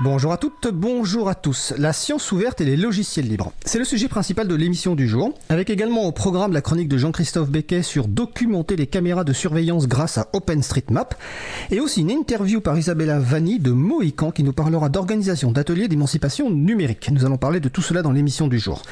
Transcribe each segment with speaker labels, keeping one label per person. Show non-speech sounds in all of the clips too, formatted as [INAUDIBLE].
Speaker 1: Bonjour à toutes, bonjour à tous. La science ouverte et les logiciels libres. C'est le sujet principal de l'émission du jour, avec également au programme la chronique de Jean-Christophe Becquet sur documenter les caméras de surveillance grâce à OpenStreetMap, et aussi une interview par Isabella Vanni de Mohican qui nous parlera d'organisation d'ateliers d'émancipation numérique. Nous allons parler de tout cela dans l'émission du jour.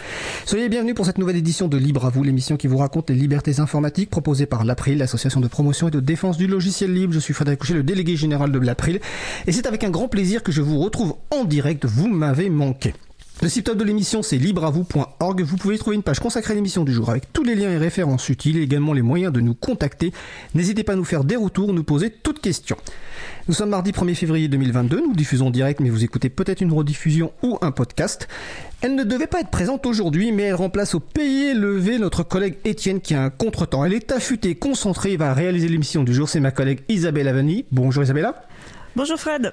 Speaker 1: Soyez bienvenus pour cette nouvelle édition de Libre à vous, l'émission qui vous raconte les libertés informatiques proposée par l'April, l'association de promotion et de défense du logiciel libre. Je suis Frédéric Couchet, le délégué général de l'April, et c'est avec un grand plaisir que je vous retrouve en direct, vous m'avez manqué. Le site de l'émission c'est libreavou.org. Vous pouvez trouver une page consacrée à l'émission du jour avec tous les liens et références utiles et également les moyens de nous contacter. N'hésitez pas à nous faire des retours, nous poser toutes questions. Nous sommes mardi 1er février 2022, nous diffusons direct mais vous écoutez peut-être une rediffusion ou un podcast. Elle ne devait pas être présente aujourd'hui mais elle remplace au pays levé notre collègue Étienne qui a un contretemps. Elle est affûtée, concentrée va réaliser l'émission du jour. C'est ma collègue Isabelle Avani. Bonjour Isabella.
Speaker 2: Bonjour Fred.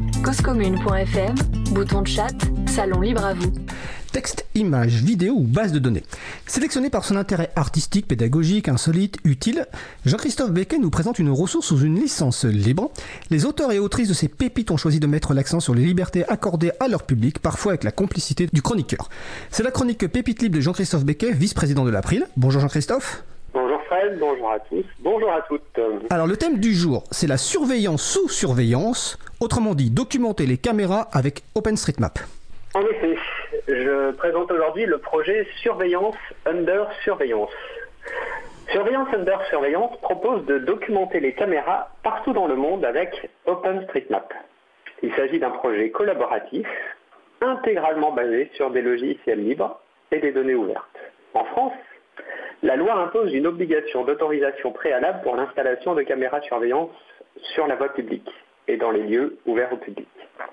Speaker 3: causecommune.fm, bouton de chat, salon libre à vous
Speaker 1: texte, image, vidéo ou base de données. Sélectionné par son intérêt artistique, pédagogique, insolite, utile, Jean-Christophe Becquet nous présente une ressource sous une licence libre. Les auteurs et autrices de ces pépites ont choisi de mettre l'accent sur les libertés accordées à leur public, parfois avec la complicité du chroniqueur. C'est la chronique Pépite libre de Jean-Christophe Becquet, vice-président de l'April. Bonjour Jean-Christophe.
Speaker 4: Bonjour Fred, bonjour à tous, bonjour à toutes.
Speaker 1: Alors le thème du jour, c'est la surveillance sous surveillance, autrement dit documenter les caméras avec OpenStreetMap.
Speaker 4: En effet, je présente aujourd'hui le projet Surveillance Under Surveillance. Surveillance Under Surveillance propose de documenter les caméras partout dans le monde avec OpenStreetMap. Il s'agit d'un projet collaboratif intégralement basé sur des logiciels libres et des données ouvertes. En France, la loi impose une obligation d'autorisation préalable pour l'installation de caméras surveillance sur la voie publique et dans les lieux ouverts au public.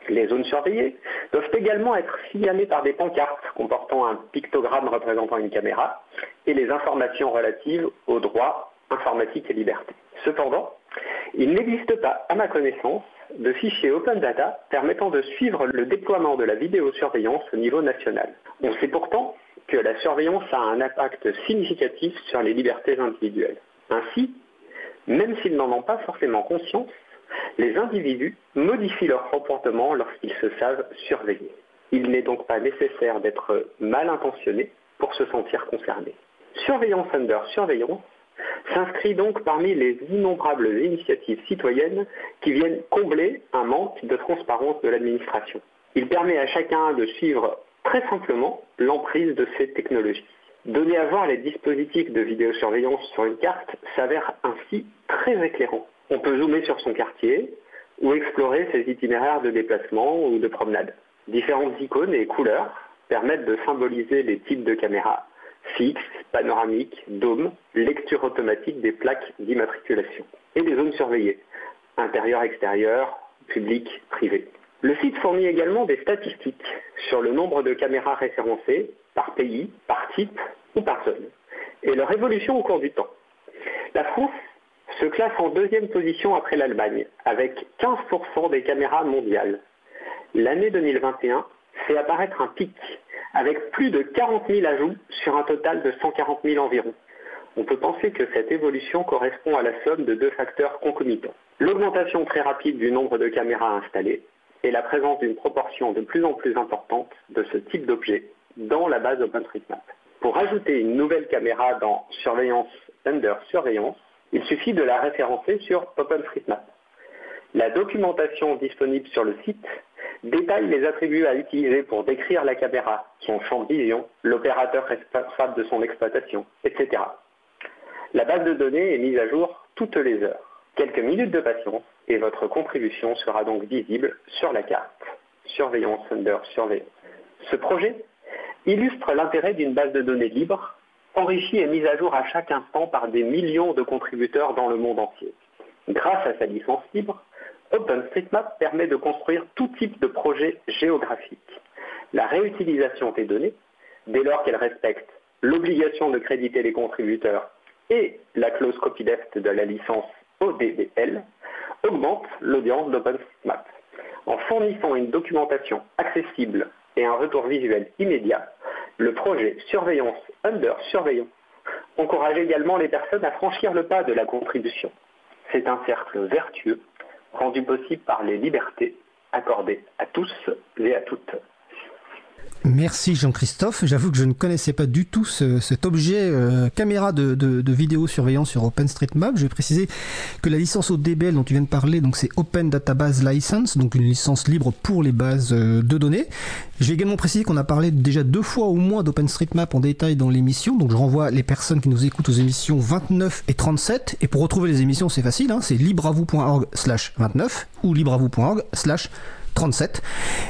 Speaker 4: Les zones surveillées doivent également être signalées par des pancartes comportant un pictogramme représentant une caméra et les informations relatives aux droits informatiques et libertés. Cependant, il n'existe pas, à ma connaissance, de fichier open data permettant de suivre le déploiement de la vidéosurveillance au niveau national. On sait pourtant que la surveillance a un impact significatif sur les libertés individuelles. Ainsi, même s'ils n'en ont pas forcément conscience, les individus modifient leur comportement lorsqu'ils se savent surveillés. Il n'est donc pas nécessaire d'être mal intentionné pour se sentir concerné. Surveillance under surveillance s'inscrit donc parmi les innombrables initiatives citoyennes qui viennent combler un manque de transparence de l'administration. Il permet à chacun de suivre très simplement l'emprise de ces technologies. Donner à voir les dispositifs de vidéosurveillance sur une carte s'avère ainsi très éclairant. On peut zoomer sur son quartier ou explorer ses itinéraires de déplacement ou de promenade. Différentes icônes et couleurs permettent de symboliser les types de caméras fixes, panoramiques, dômes, lecture automatique des plaques d'immatriculation et des zones surveillées, intérieur, extérieur, public, privé. Le site fournit également des statistiques sur le nombre de caméras référencées par pays, par type ou par zone, et leur évolution au cours du temps. La France se classe en deuxième position après l'Allemagne, avec 15% des caméras mondiales. L'année 2021 fait apparaître un pic, avec plus de 40 000 ajouts sur un total de 140 000 environ. On peut penser que cette évolution correspond à la somme de deux facteurs concomitants. L'augmentation très rapide du nombre de caméras installées et la présence d'une proportion de plus en plus importante de ce type d'objet dans la base OpenStreetMap. Pour ajouter une nouvelle caméra dans surveillance under surveillance, il suffit de la référencer sur OpenStreetMap. La documentation disponible sur le site détaille les attributs à utiliser pour décrire la caméra, son champ de vision, l'opérateur responsable de son exploitation, etc. La base de données est mise à jour toutes les heures. Quelques minutes de patience et votre contribution sera donc visible sur la carte. Surveillance under surveillance. Ce projet illustre l'intérêt d'une base de données libre enrichie et mise à jour à chaque instant par des millions de contributeurs dans le monde entier. Grâce à sa licence libre, OpenStreetMap permet de construire tout type de projet géographique. La réutilisation des données dès lors qu'elle respecte l'obligation de créditer les contributeurs et la clause copyleft de la licence ODBL, augmente l'audience d'OpenStreetMap. En fournissant une documentation accessible et un retour visuel immédiat, le projet Surveillance Under Surveillance encourage également les personnes à franchir le pas de la contribution. C'est un cercle vertueux rendu possible par les libertés accordées à tous et à toutes.
Speaker 1: Merci Jean-Christophe. J'avoue que je ne connaissais pas du tout cet objet euh, caméra de, vidéosurveillance sur OpenStreetMap. Je vais préciser que la licence ODBL dont tu viens de parler, c'est Open Database License, donc une licence libre pour les bases euh, de données. Je vais également préciser qu'on a parlé déjà deux fois au moins d'OpenStreetMap en détail dans l'émission, donc je renvoie les personnes qui nous écoutent aux émissions 29 et 37. Et pour retrouver les émissions, c'est facile, hein, c'est libreavou.org slash 29 ou libreavou.org slash 37.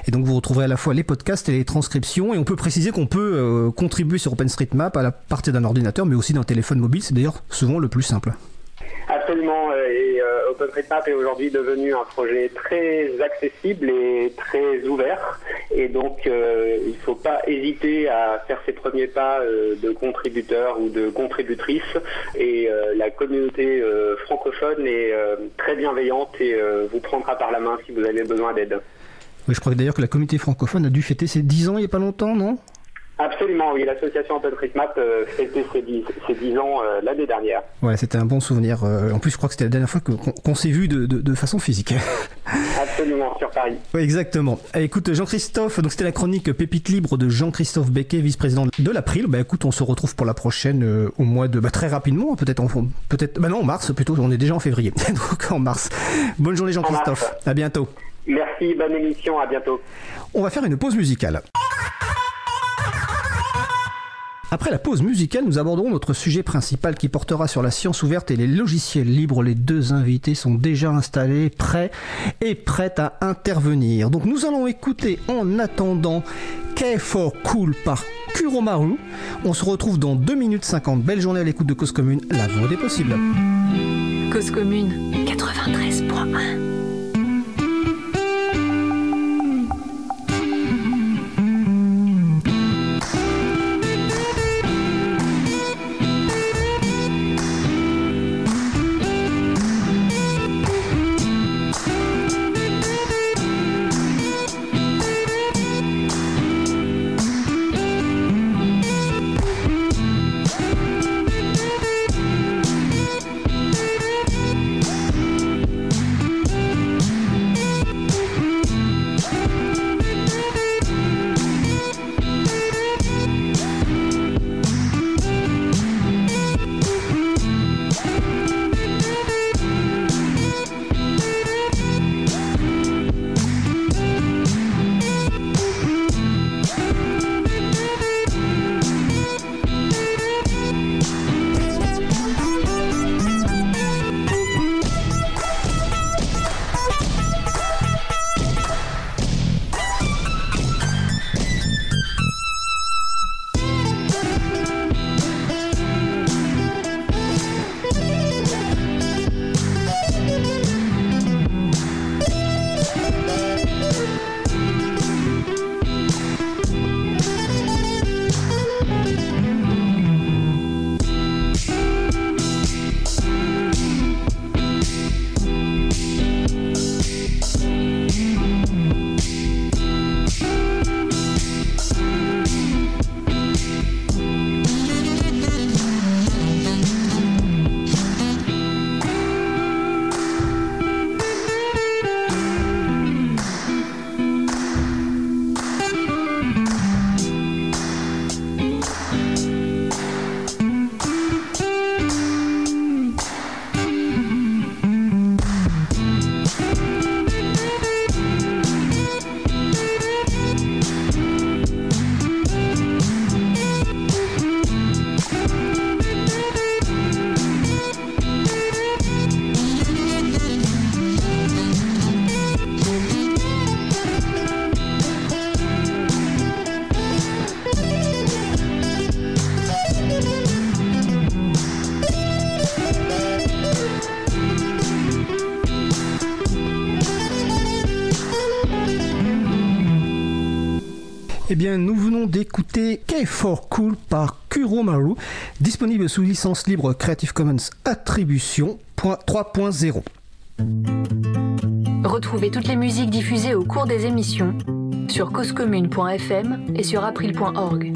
Speaker 1: Et donc vous retrouverez à la fois les podcasts et les transcriptions. Et on peut préciser qu'on peut euh, contribuer sur OpenStreetMap à la partir d'un ordinateur, mais aussi d'un téléphone mobile. C'est d'ailleurs souvent le plus simple.
Speaker 4: Absolument. Euh, et euh, OpenStreetMap est aujourd'hui devenu un projet très accessible et très ouvert. Et donc, il ne faut pas hésiter à faire ses premiers pas de contributeur ou de contributrice. Et la communauté francophone est très bienveillante et vous prendra par la main si vous avez besoin d'aide
Speaker 1: je crois d'ailleurs que la communauté francophone a dû fêter ses 10 ans il n'y a pas longtemps, non?
Speaker 4: Absolument, oui. L'association OpenStreetMap euh, fêtait ses 10, ans euh, l'année dernière.
Speaker 1: Ouais, c'était un bon souvenir. Euh, en plus, je crois que c'était la dernière fois qu'on s'est vu de, façon physique. [LAUGHS]
Speaker 4: Absolument, sur Paris.
Speaker 1: Exactement. Eh, écoute, Jean-Christophe, donc c'était la chronique Pépite Libre de Jean-Christophe Becquet, vice-président de l'April. Bah écoute, on se retrouve pour la prochaine au mois de... Bah, très rapidement, peut-être en... Peut-être... Bah non, en mars plutôt, on est déjà en février. [LAUGHS] donc en mars. Bonne journée Jean-Christophe. À bientôt.
Speaker 4: Merci, bonne émission, à bientôt.
Speaker 1: On va faire une pause musicale. Après la pause musicale, nous aborderons notre sujet principal qui portera sur la science ouverte et les logiciels libres. Les deux invités sont déjà installés, prêts et prêts à intervenir. Donc nous allons écouter en attendant K4 Cool par Kuromaru. On se retrouve dans 2 minutes 50. Belle journée à l'écoute de Cause Commune, la voix des possibles.
Speaker 3: Cause Commune 93.1
Speaker 1: bien, nous venons d'écouter K4 Cool par Kuromaru, disponible sous licence libre Creative Commons Attribution 3.0.
Speaker 3: Retrouvez toutes les musiques diffusées au cours des émissions sur causecommune.fm et sur april.org.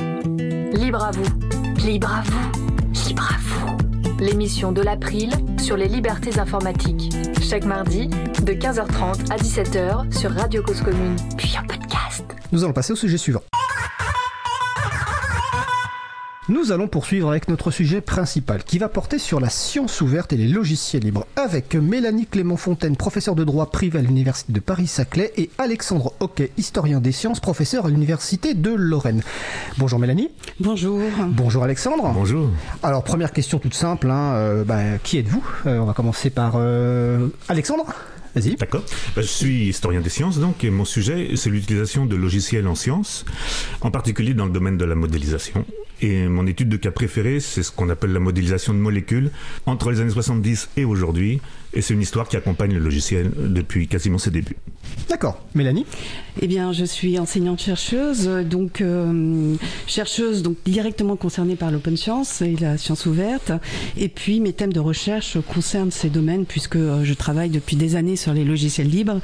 Speaker 3: Libre à vous, libre à vous, libre à vous. L'émission de l'April sur les libertés informatiques. Chaque mardi, de 15h30 à 17h sur Radio Cause Commune, puis en podcast.
Speaker 1: Nous allons passer au sujet suivant. Nous allons poursuivre avec notre sujet principal qui va porter sur la science ouverte et les logiciels libres avec Mélanie Clément-Fontaine, professeure de droit privé à l'Université de Paris-Saclay et Alexandre Hockey, historien des sciences, professeur à l'Université de Lorraine. Bonjour Mélanie.
Speaker 2: Bonjour.
Speaker 1: Bonjour Alexandre.
Speaker 5: Bonjour.
Speaker 1: Alors première question toute simple, hein, euh, bah, qui êtes-vous? Euh, On va commencer par euh, Alexandre. Vas-y.
Speaker 5: D'accord. Bah, je suis historien des sciences, donc, et mon sujet, c'est l'utilisation de logiciels en sciences, en particulier dans le domaine de la modélisation. Et mon étude de cas préférée, c'est ce qu'on appelle la modélisation de molécules entre les années 70 et aujourd'hui. Et c'est une histoire qui accompagne le logiciel depuis quasiment ses débuts.
Speaker 1: D'accord. Mélanie?
Speaker 2: Eh bien, je suis enseignante-chercheuse, donc euh, chercheuse donc directement concernée par l'open science et la science ouverte. Et puis, mes thèmes de recherche concernent ces domaines puisque euh, je travaille depuis des années sur les logiciels libres.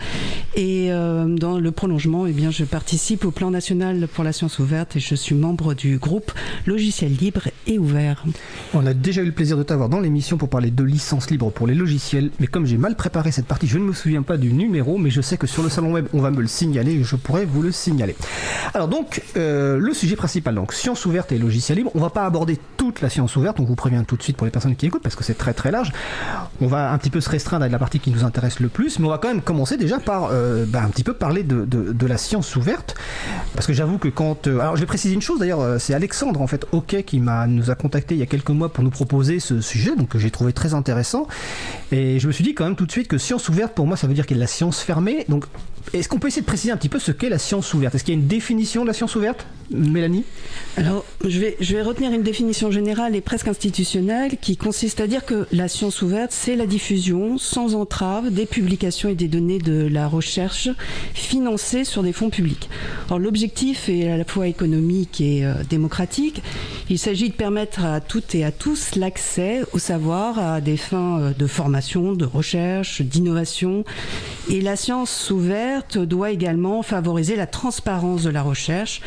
Speaker 2: Et euh, dans le prolongement, eh bien, je participe au plan national pour la science ouverte et je suis membre du groupe Logiciels libres et ouverts.
Speaker 1: On a déjà eu le plaisir de t'avoir dans l'émission pour parler de licences libres pour les logiciels mais comme j'ai mal préparé cette partie, je ne me souviens pas du numéro, mais je sais que sur le salon web, on va me le signaler je pourrais vous le signaler. Alors donc, euh, le sujet principal, donc science ouverte et logiciel libre. On va pas aborder toute la science ouverte, on vous prévient tout de suite pour les personnes qui écoutent parce que c'est très très large. On va un petit peu se restreindre à la partie qui nous intéresse le plus, mais on va quand même commencer déjà par euh, bah, un petit peu parler de, la science ouverte, parce que j'avoue que quand, euh, alors je vais préciser une chose d'ailleurs, c'est Alexandre en fait, OK, qui m'a nous a contacté il y a quelques mois pour nous proposer ce sujet, donc que j'ai trouvé très intéressant, et je je me suis dit quand même tout de suite que science ouverte, pour moi, ça veut dire qu'il y a de la science fermée. Donc, est-ce qu'on peut essayer de préciser un petit peu ce qu'est la science ouverte? Est-ce qu'il y a une définition de la science ouverte, Mélanie?
Speaker 2: Alors, je vais, je vais retenir une définition générale et presque institutionnelle qui consiste à dire que la science ouverte, c'est la diffusion sans entrave des publications et des données de la recherche financées sur des fonds publics. Alors, l'objectif est à la fois économique et euh, démocratique. Il s'agit de permettre à toutes et à tous l'accès au savoir à des fins euh, de formation, de recherche, d'innovation. Et la science ouverte doit également favoriser la transparence de la recherche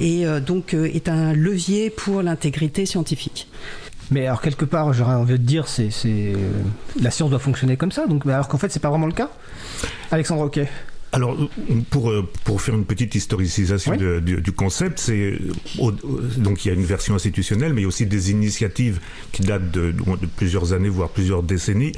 Speaker 2: et euh, donc euh, est un levier pour l'intégrité scientifique.
Speaker 1: Mais alors quelque part, j'aurais envie de dire, c'est, c'est la science doit fonctionner comme ça. Donc, alors qu'en fait, c'est pas vraiment le cas. Alexandre, ok.
Speaker 5: Alors, pour, pour faire une petite historicisation oui. de, du, du, concept, c'est donc il y a une version institutionnelle, mais il y a aussi des initiatives qui datent de, de plusieurs années, voire plusieurs décennies,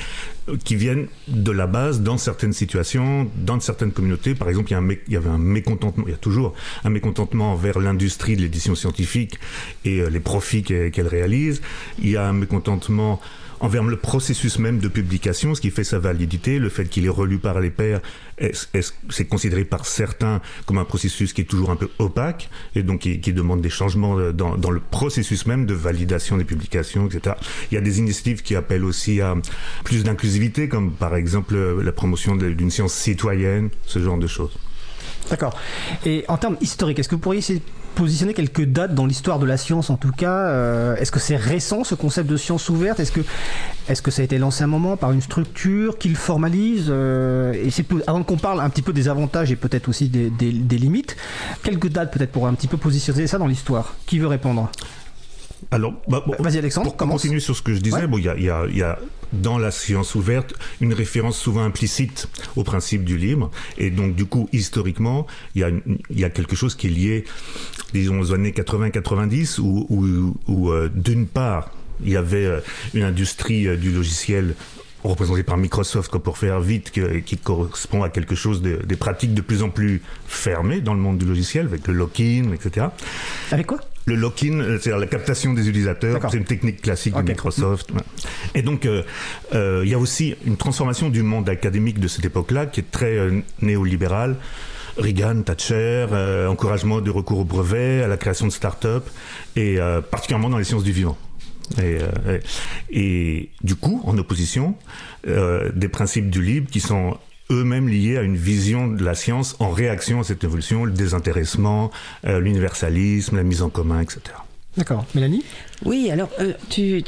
Speaker 5: qui viennent de la base dans certaines situations, dans certaines communautés. Par exemple, il y, a un il y avait un mécontentement, il y a toujours un mécontentement envers l'industrie de l'édition scientifique et euh, les profits qu'elle réalise. Il y a un mécontentement envers le processus même de publication, ce qui fait sa validité, le fait qu'il est relu par les pairs, est, est, c'est considéré par certains comme un processus qui est toujours un peu opaque et donc qui, demande des changements dans, dans, le processus même de validation des publications, etc. Il y a des initiatives qui appellent aussi à plus d'inclusivité, comme par exemple la promotion d'une science citoyenne, ce genre de choses.
Speaker 1: D'accord. Et en termes historiques, est-ce que vous pourriez positionner quelques dates dans l'histoire de la science en tout cas euh, Est-ce que c'est récent ce concept de science ouverte? Est-ce que, est que ça a été lancé un moment par une structure qui le formalise euh, Et avant qu'on parle un petit peu des avantages et peut-être aussi des, des, des limites, quelques dates peut-être pour un petit peu positionner ça dans l'histoire? Qui veut répondre?
Speaker 5: Alors, bah, bon,
Speaker 1: vas-y Alexandre,
Speaker 5: pour continuer sur ce que je disais, ouais. bon, il y a, y, a, y a dans la science ouverte une référence souvent implicite au principe du libre, et donc du coup historiquement, il y a, y a quelque chose qui est lié, disons aux années 80-90, où, où, où euh, d'une part il y avait euh, une industrie euh, du logiciel représenté par Microsoft, pour faire vite, que, qui correspond à quelque chose de, des pratiques de plus en plus fermées dans le monde du logiciel, avec le lock-in, etc.
Speaker 1: Avec quoi?
Speaker 5: Le lock-in, c'est la captation des utilisateurs, c'est une technique classique okay. de Microsoft. Mmh. Et donc, il euh, euh, y a aussi une transformation du monde académique de cette époque-là qui est très euh, néolibérale. Reagan, Thatcher, euh, encouragement du recours au brevet, à la création de start-up, et euh, particulièrement dans les sciences du vivant. Et, euh, et, du coup, en opposition, euh, des principes du libre qui sont eux-mêmes liés à une vision de la science en réaction à cette évolution, le désintéressement, l'universalisme, la mise en commun, etc.
Speaker 1: D'accord. Mélanie?
Speaker 2: Oui, alors euh, tu,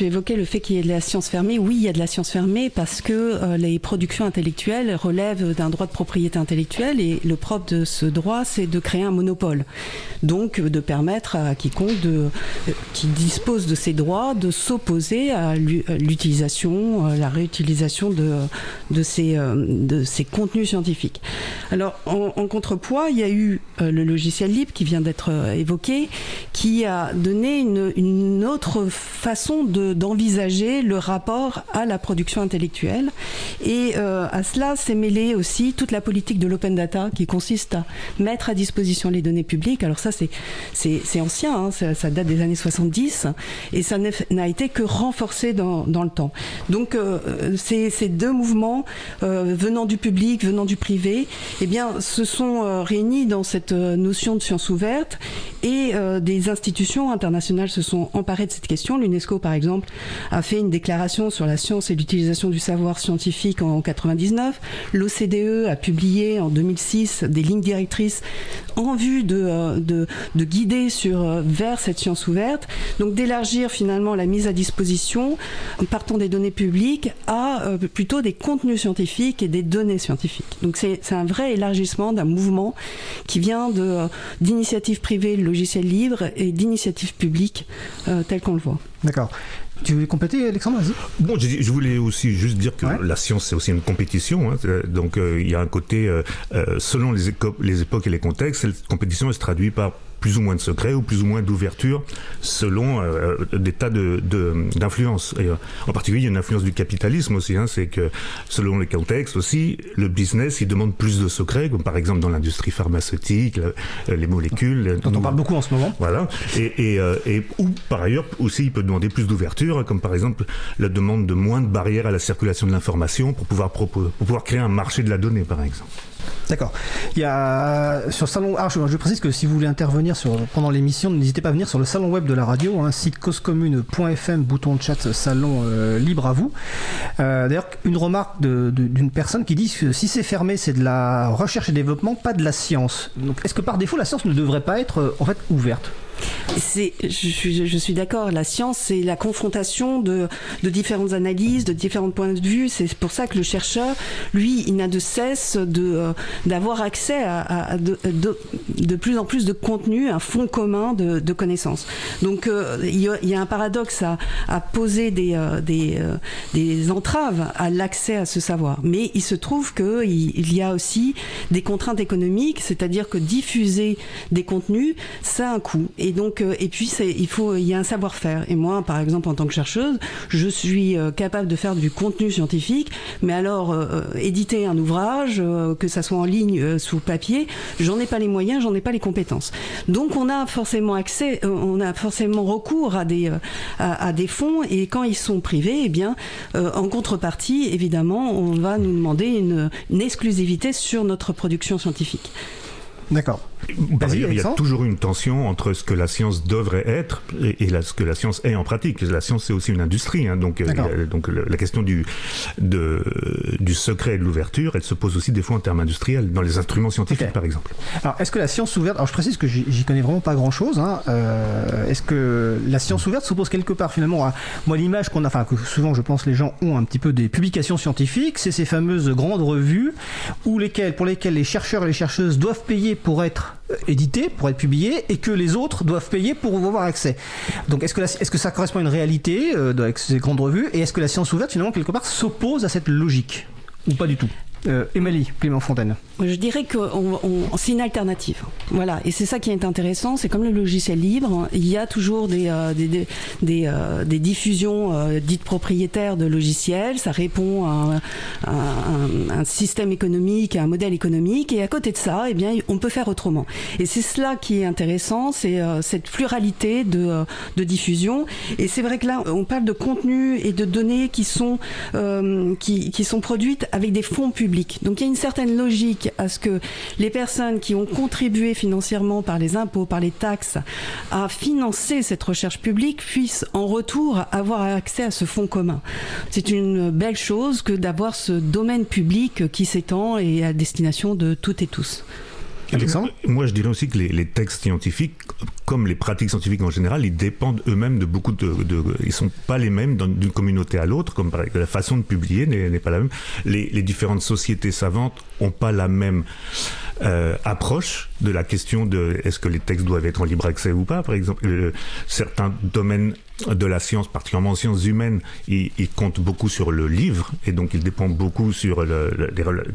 Speaker 2: évoquais le fait qu'il y ait de la science fermée. Oui, il y a de la science fermée parce que euh, les productions intellectuelles relèvent d'un droit de propriété intellectuelle et le propre de ce droit, c'est de créer un monopole. Donc de permettre à quiconque de, euh, qui dispose de ces droits de s'opposer à l'utilisation, la réutilisation de, ces, contenus scientifiques. Alors en, en, contrepoids, il y a eu le logiciel libre qui vient d'être évoqué, qui a donné une une autre façon d'envisager le rapport à la production intellectuelle. Et euh, à cela s'est mêlé aussi toute la politique de l'open data qui consiste à mettre à disposition les données publiques. Alors ça, c'est ancien, hein, ça, date des années 70 et ça n'a été que renforcé dans, dans, le temps. Donc euh, ces, deux mouvements euh, venant du public, venant du privé, eh bien, se sont réunis dans cette notion de science ouverte et des institutions internationales se sont emparés de cette question. L'UNESCO, par exemple, a fait une déclaration sur la science et l'utilisation du savoir scientifique en 99. L'OCDE a publié en 2006 des lignes directrices en vue de, euh, de, de guider sur, euh, vers cette science ouverte. Donc d'élargir finalement la mise à disposition, partant des données publiques, à euh, plutôt des contenus scientifiques et des données scientifiques. Donc c'est un vrai élargissement d'un mouvement qui vient d'initiatives privées, logiciels libres, et d'initiatives publiques euh, tel qu'on le voit.
Speaker 1: D'accord. Tu veux compléter, Alexandre
Speaker 5: Bon, je, voulais aussi juste dire que la science, c'est aussi une compétition. Hein. donc, euh, il y a un côté, euh, selon les, les époques et les contextes, cette compétition elle se traduit par plus ou moins de secret ou plus ou moins d'ouverture selon euh, des tas d'influences. De, euh, en particulier, il y a une influence du capitalisme aussi. Hein, c'est que selon les contextes aussi, le business, il demande plus de secrets, comme par exemple dans l'industrie pharmaceutique, les molécules.
Speaker 1: Dont on parle beaucoup en ce moment.
Speaker 5: Voilà. Et, et, euh, et ou par ailleurs aussi, il peut demander plus d'ouverture, comme par exemple la demande de moins de barrières à la circulation de l'information pour pouvoir, pour pouvoir créer un marché de la donnée, par exemple.
Speaker 1: D'accord. Il y a sur salon. Ah, je, précise que si vous voulez intervenir sur, pendant l'émission, n'hésitez pas à venir sur le salon web de la radio, hein, site causecommune.fm, bouton de chat, salon euh, libre à vous. Euh, D'ailleurs, une remarque d'une personne qui dit que si c'est fermé, c'est de la recherche et développement, pas de la science. Donc, est-ce que par défaut, la science ne devrait pas être euh, en fait ouverte?
Speaker 2: C'est, je suis, d'accord. La science, c'est la confrontation de, différentes analyses, de différents points de vue. C'est pour ça que le chercheur, lui, il n'a de cesse euh, d'avoir accès à, de, plus en plus de contenu, un fond commun de, connaissances. Donc, euh, il, y a, un paradoxe à, poser des euh, des, entraves à l'accès à ce savoir. Mais il se trouve que il, il y a aussi des contraintes économiques, c'est-à-dire que diffuser des contenus, ça a un coût. Et donc, euh, et puis il y a un savoir-faire. Et moi, par exemple, en tant que chercheuse, je suis euh, capable de faire du contenu scientifique, mais alors euh, éditer un ouvrage, que ça soit en ligne, sous papier, j'en ai pas les moyens, j'en ai pas les compétences. Donc, on a forcément accès, on a forcément recours à des à, des fonds, et quand ils sont privés, eh bien, en contrepartie, évidemment, on va nous demander une exclusivité sur notre production scientifique.
Speaker 1: D'accord.
Speaker 5: Par ailleurs, il y a toujours une tension entre ce que la science devrait être et, ce que la science est en pratique. La science, c'est aussi une industrie. Hein, donc, euh, donc la question du, de, du secret et de l'ouverture, elle se pose aussi des fois en termes industriels, dans les instruments scientifiques, par exemple.
Speaker 1: Alors, est-ce que la science ouverte... Alors, je précise que j'y connais vraiment pas grand-chose. Hein, euh, est-ce que la science ouverte s'oppose quelque part, finalement, à... Moi, l'image qu'on a... Enfin, que souvent, je pense, les gens ont un petit peu des publications scientifiques, c'est ces fameuses grandes revues où lesquelles, pour lesquelles les chercheurs et les chercheuses doivent payer pour être édité, pour être publié, et que les autres doivent payer pour avoir accès. Donc est-ce que, est-ce que ça correspond à une réalité euh, avec ces grandes revues, et est-ce que la science ouverte, finalement, quelque part, s'oppose à cette logique? Ou pas du tout? Euh, Émilie Clément Fontaine.
Speaker 2: Je dirais que c'est une alternative. Voilà, et c'est ça qui est intéressant. C'est comme le logiciel libre, il y a toujours des, euh, euh, diffusions euh, dites propriétaires de logiciels. Ça répond à un, système économique, à un modèle économique. Et à côté de ça, eh bien, on peut faire autrement. Et c'est cela qui est intéressant, c'est cette pluralité de, de diffusion. Et c'est vrai que là, on parle de contenu et de données qui sont, qui sont produites avec des fonds publics Donc il y a une certaine logique à ce que les personnes qui ont contribué financièrement par les impôts, par les taxes, à financer cette recherche publique puissent en retour avoir accès à ce fonds commun. C'est une belle chose que d'avoir ce domaine public qui s'étend et à destination de toutes et tous.
Speaker 5: Alexandre Moi, je dirais aussi que les, textes scientifiques, comme les pratiques scientifiques en général, ils dépendent eux-mêmes de beaucoup de, de, Ils sont pas les mêmes d'une communauté à l'autre, comme par exemple, la façon de publier n'est pas la même. Les, les, différentes sociétés savantes ont pas la même euh, approche de la question de est-ce que les textes doivent être en libre accès ou pas. Par exemple, euh, certains domaines de la science, particulièrement en sciences humaines, ils, comptent beaucoup sur le livre et donc ils dépendent beaucoup sur le,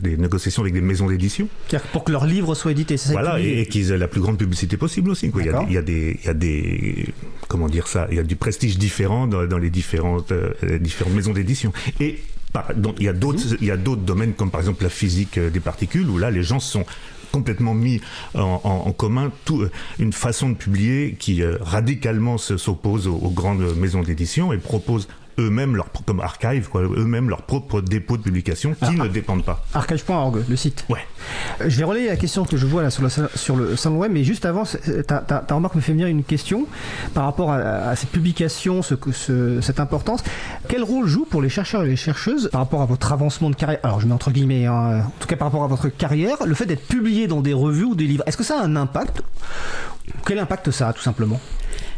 Speaker 5: les, négociations avec des maisons d'édition.
Speaker 1: Pour que leur livre soit édité, c'est
Speaker 5: ça Voilà, et, qu'ils aient la plus grande publicité possible aussi. Il, y a, il, y a, des, il y a des, comment dire ça, il y a du prestige différent dans, les différentes, euh, différentes maisons d'édition. Et donc, il y a d'autres, il y a d'autres domaines comme par exemple la physique des particules où là les gens sont complètement mis en, commun. Tout, euh, une façon de publier qui euh, radicalement s'oppose aux, grandes maisons d'édition et propose eux-mêmes leur comme archive eux-mêmes leur propre dépôt de publication qui ne dépendent pas.
Speaker 1: archive.org le site.
Speaker 5: Ouais.
Speaker 1: Euh, je vais relayer la question que je vois là sur le, sur le salon web mais juste avant ta, ta, remarque me fait venir une question par rapport à, cette publication ce, ce, cette importance. Quel rôle joue pour les chercheurs et les chercheuses par rapport à votre avancement de carrière? Alors je mets entre guillemets hein, en tout cas par rapport à votre carrière le fait d'être publié dans des revues ou des livres est-ce que ça a un impact? Quel impact ça a tout simplement?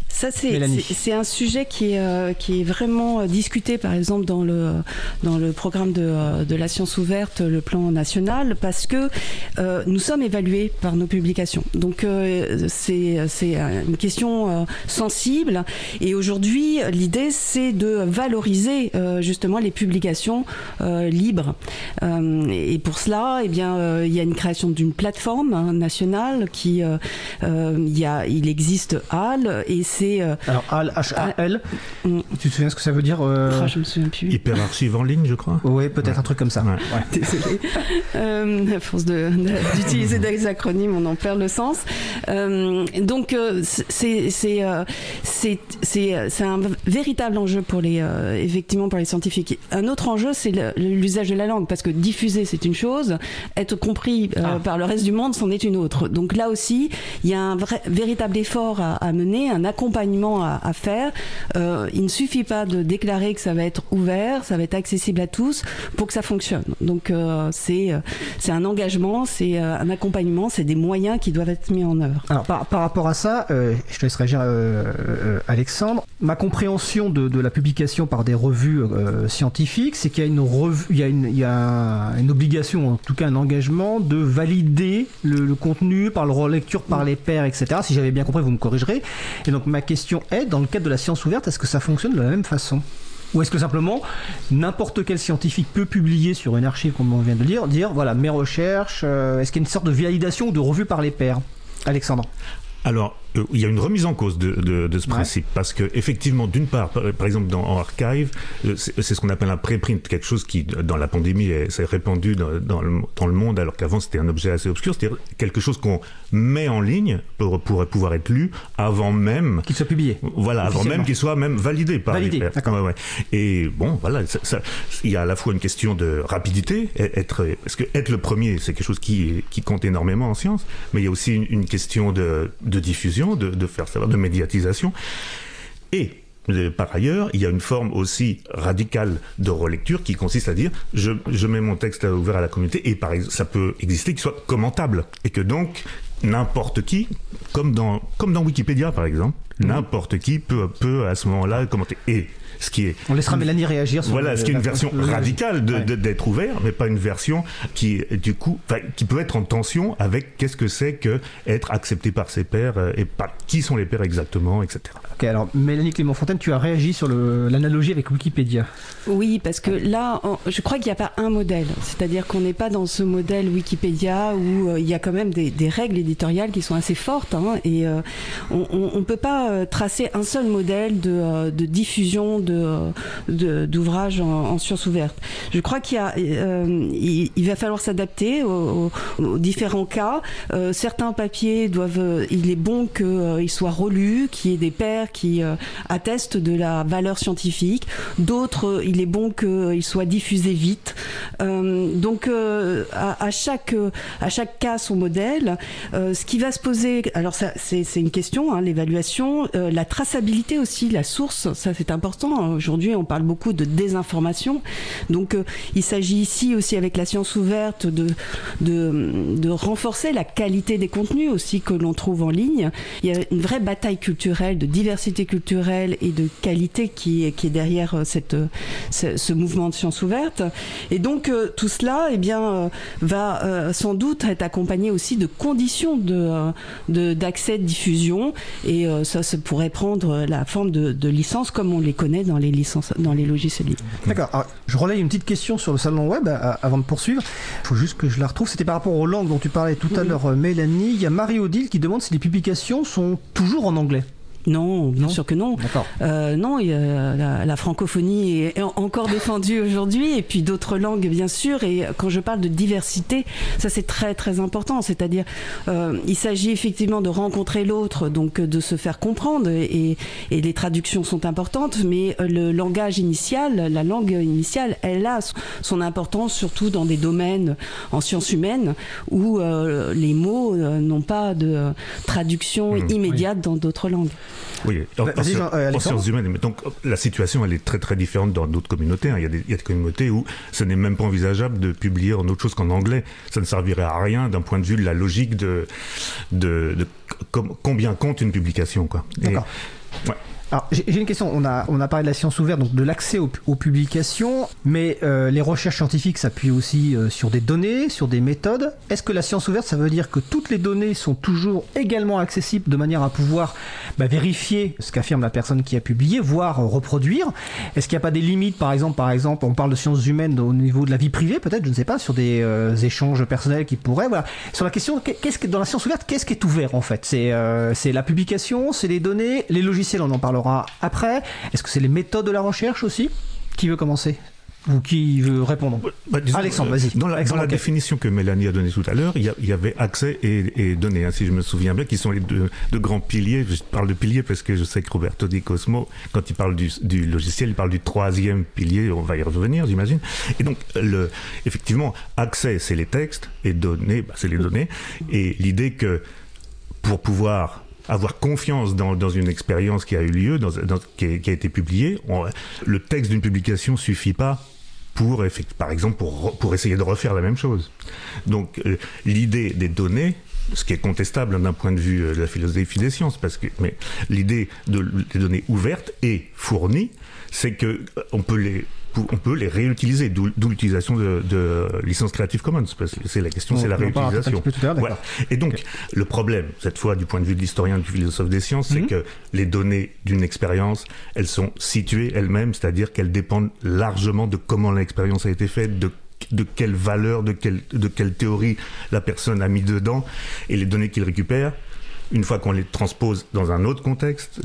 Speaker 2: Ça, c'est un sujet qui est, euh, qui est vraiment euh, discuté, par exemple, dans le, dans le programme de, euh, de la science ouverte, le plan national, parce que nous sommes évalués par nos publications. Donc, c'est une question sensible. Et aujourd'hui, l'idée, c'est de valoriser justement les publications libres. et pour cela, eh bien, il y a une création d'une plateforme hein, nationale qui, il, y a, il existe HAL et c'est
Speaker 1: euh, Alors, HAL, H-A-L, mm. tu te souviens ce que ça veut dire euh...
Speaker 2: Ah, je me souviens plus.
Speaker 5: Hyper archive en ligne, je crois.
Speaker 1: Oui, peut-être un truc comme ça. Ouais.
Speaker 2: Désolé. [LAUGHS] euh, à force d'utiliser de, des acronymes, on en perd le sens. Euh, donc, euh, c'est c'est c'est un véritable enjeu pour les effectivement pour les scientifiques. Un autre enjeu, c'est l'usage de la langue, parce que diffuser, c'est une chose, être compris ah. par le reste du monde, c'en est une autre. Donc là aussi, il y a un vrai, véritable effort à, à mener, un accompagnement à, faire. Euh, il ne suffit pas de déclarer que ça va être ouvert, ça va être accessible à tous pour que ça fonctionne. Donc euh, c'est euh, c'est un engagement, c'est un accompagnement, c'est des moyens qui doivent être mis en œuvre.
Speaker 1: Alors par, par rapport à ça, je te laisse réagir Alexandre. Ma compréhension de, la publication par des revues scientifiques, c'est qu'il y a une revue, il y a il y a une obligation, en tout cas un engagement de valider le, le contenu par le relecture par les pairs, etc. Si j'avais bien compris, vous me corrigerez. Et donc ma question est, dans le cadre de la science ouverte, est-ce que ça fonctionne de la même façon? Ou est-ce que simplement n'importe quel scientifique peut publier sur une archive, comme on vient de le dire, dire voilà mes recherches, euh, est-ce qu'il y a une sorte de validation ou de revue par les pairs? Alexandre.
Speaker 5: Alors, il y a une remise en cause de, de, ce principe parce que effectivement, d'une part, par, exemple dans en archive, euh, c'est ce qu'on appelle un préprint, quelque chose qui dans la pandémie s'est répandu dans, dans, le, dans, le, monde, alors qu'avant c'était un objet assez obscur, c'est-à-dire quelque chose qu'on met en ligne pour, pour pouvoir être lu avant même
Speaker 1: qu'il soit publié.
Speaker 5: Voilà, avant même qu'il soit même validé par
Speaker 1: validé,
Speaker 5: ouais, ouais. Et bon, voilà, ça, il y a à la fois une question de rapidité, être parce que être le premier, c'est quelque chose qui qui compte énormément en science, mais il y a aussi une, une question de, de diffusion, de de, faire savoir, de médiatisation. Et par ailleurs, il y a une forme aussi radicale de relecture qui consiste à dire je, je mets mon texte ouvert à la communauté et par exemple, ça peut exister qu'il soit commentable et que donc n'importe qui, comme dans, comme dans Wikipédia par exemple, mmh. n'importe qui peut, peut à ce moment-là commenter. Et ce qui est.
Speaker 1: On laissera Mélanie réagir
Speaker 5: sur Voilà, ce qui est une version radicale d'être ouvert, mais pas une version qui, du coup, qui peut être en tension avec qu'est-ce que c'est que être accepté par ses pairs euh, et pas qui sont les pairs exactement, etc.
Speaker 1: Alors Mélanie Clément-Fontaine, tu as réagi sur l'analogie avec Wikipédia.
Speaker 2: Oui, parce que là, je crois qu'il n'y a pas un modèle. C'est-à-dire qu'on n'est pas dans ce modèle Wikipédia où euh, il y a quand même des, règles éditoriales qui sont assez fortes. Hein, et euh, on ne peut pas tracer un seul modèle de, diffusion d'ouvrages en, sciences ouvertes. Je crois qu'il il, va falloir s'adapter aux, différents cas. certains papiers doivent, il est bon qu'ils soient relus, qu'il y ait des pairs qui attestent de la valeur scientifique. D'autres, il est bon qu'ils soient diffusés vite. donc à, chaque à chaque cas son modèle. ce qui va se poser, alors c'est une question, hein, l'évaluation, euh, la traçabilité aussi, la source, ça c'est important. Aujourd'hui, on parle beaucoup de désinformation. Donc, euh, il s'agit ici aussi, avec la science ouverte, de, de, renforcer la qualité des contenus aussi que l'on trouve en ligne. Il y a une vraie bataille culturelle, de diversité culturelle et de qualité qui, qui est derrière euh, cette, ce, mouvement de science ouverte. Et donc, tout cela, eh bien, va sans doute être accompagné aussi de conditions de, d'accès, de, diffusion, et euh, ça, ça pourrait prendre la forme de, de licences comme on les connaît dans les licences, dans les logiciels libres.
Speaker 1: D'accord. Je relaye une petite question sur le salon web euh, avant de poursuivre. Il faut juste que je la retrouve. C'était par rapport aux langues dont tu parlais tout à l'heure, euh, Mélanie. Il y a Marie-Odile qui demande si les publications sont toujours en anglais.
Speaker 2: Non, bien sûr que non. Euh, non, la, francophonie est encore défendue aujourd'hui, et puis d'autres langues, bien sûr. Et quand je parle de diversité, ça c'est très très important. C'est-à-dire, euh, il s'agit effectivement de rencontrer l'autre, donc de se faire comprendre, et, les traductions sont importantes. Mais le langage initial, la langue initiale, elle a son importance, surtout dans des domaines en sciences humaines où euh, les mots n'ont pas de traduction mmh, immédiate dans d'autres langues.
Speaker 5: Oui, en, euh, sciences humaines. Donc la situation, elle est très très différente dans d'autres communautés. Hein. Il, y a des, il, y a des, communautés où ce n'est même pas envisageable de publier en autre chose qu'en anglais. Ça ne servirait à rien d'un point de vue de la logique de, de, de, combien compte une publication. Quoi.
Speaker 1: D'accord. Ouais. Alors, j'ai une question. On a, on a parlé de la science ouverte, donc de l'accès aux, publications, mais euh, les recherches scientifiques s'appuient aussi euh, sur des données, sur des méthodes. Est-ce que la science ouverte, ça veut dire que toutes les données sont toujours également accessibles de manière à pouvoir bah, vérifier ce qu'affirme la personne qui a publié, voire euh, reproduire? Est-ce qu'il n'y a pas des limites, par exemple, par exemple, on parle de sciences humaines au niveau de la vie privée, peut-être, je ne sais pas, sur des échanges personnels qui pourraient, voilà. Sur la question, qu'est-ce que dans la science ouverte, qu'est-ce qui est ouvert en fait? C'est c'est la publication, c'est les données, les logiciels, on en parlera après. Est-ce que c'est les méthodes de la recherche aussi Qui veut commencer ou qui veut répondre? Bah, Alexandre, vas-y.
Speaker 5: Dans la, définition que Mélanie a donnée tout à l'heure, il, y, avait accès et, données, hein, si je me souviens bien, qui sont les deux, grands piliers. Je parle de piliers parce que je sais que Roberto Di Cosmo, quand il parle du, logiciel, il parle du troisième pilier, on va y revenir, j'imagine. Et donc, le, effectivement, accès, c'est les textes, et données, bah, c'est les données. Et l'idée que pour pouvoir avoir confiance dans, dans une expérience qui a eu lieu, dans, qui, a, été publiée. le texte d'une publication suffit pas pour, par exemple, pour, pour essayer de refaire la même chose. Donc, euh, l'idée des données, ce qui est contestable d'un point de vue euh, de la philosophie des sciences, parce que, mais l'idée de, des données ouvertes et fournies, c'est que euh, on peut les on peut les réutiliser, d'où l'utilisation de, de licences Creative Commons, parce que c'est la question, c'est la réutilisation. Et donc, le problème, cette fois, du point de vue de l'historien, du philosophe des sciences, c'est mhm. que les données d'une expérience, elles sont situées elles-mêmes, c'est-à-dire qu'elles dépendent largement de comment l'expérience a été faite, de de quelle valeur, de quelle, de quelle théorie la personne a mis dedans, et les données qu'il récupère, une fois qu'on les transpose dans un autre contexte,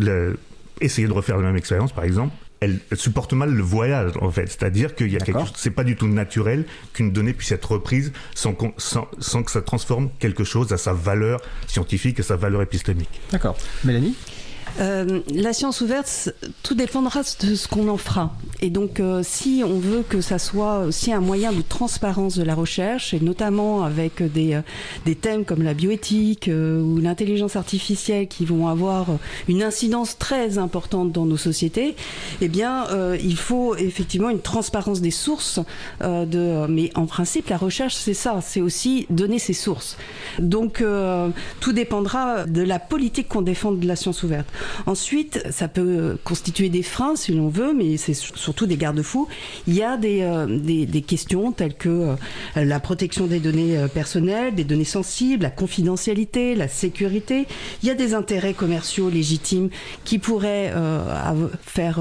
Speaker 5: essayer de refaire la même expérience, par exemple, elle, supporte mal le voyage en fait. C'est-à-dire qu'il y a quelque chose, c'est pas du tout naturel qu'une donnée puisse être reprise sans, sans, sans, que ça transforme quelque chose à sa valeur scientifique et sa valeur épistémique.
Speaker 1: D'accord. Mélanie?
Speaker 2: Euh, la science ouverte, tout dépendra de ce qu'on en fera. Et donc, euh, si on veut que ça soit aussi un moyen de transparence de la recherche, et notamment avec des, euh, des thèmes comme la bioéthique ou l'intelligence artificielle qui vont avoir une incidence très importante dans nos sociétés, eh bien, il faut effectivement une transparence des sources. de, mais en principe, la recherche, c'est ça, c'est aussi donner ses sources. Donc, tout dépendra de la politique qu'on défend de la science ouverte. Ensuite, ça peut constituer des freins si l'on veut, mais c'est surtout des garde-fous. Il y a des, euh, des, questions telles que euh, la protection des données euh, personnelles, des données sensibles, la confidentialité, la sécurité. Il y a des intérêts commerciaux légitimes qui pourraient faire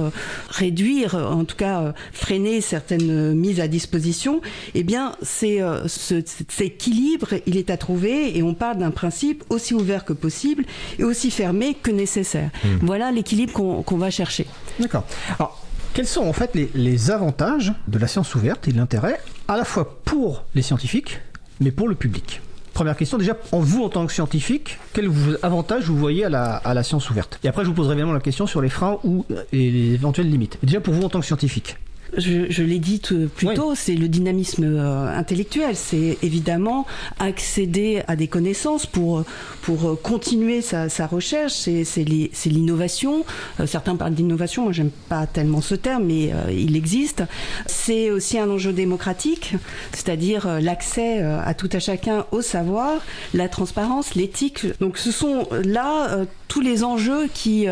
Speaker 2: réduire, en tout cas freiner certaines mises à disposition. Eh bien, c'est cet équilibre, il est à trouver et on parle d'un principe aussi ouvert que possible et aussi fermé que nécessaire. Hmm. Voilà l'équilibre qu'on va chercher.
Speaker 1: D'accord. Alors, Quels sont en fait les, les avantages de la science ouverte et l'intérêt à la fois pour les scientifiques, mais pour le public? Première question, déjà, en vous en tant que scientifique, quel avantage vous voyez à la, à la science ouverte? Et après, je vous poserai évidemment la question sur les freins ou, et les éventuelles limites. déjà, pour vous en tant que scientifique
Speaker 2: je, l'ai dit plus tôt, c'est le dynamisme euh, intellectuel. C'est évidemment accéder à des connaissances pour, pour continuer sa, recherche. C'est l'innovation. Euh, certains parlent d'innovation. Moi, j'aime pas tellement ce terme, mais euh, il existe. C'est aussi un enjeu démocratique, c'est-à-dire l'accès à tout à chacun au savoir, la transparence, l'éthique. Donc, ce sont là tous les enjeux qui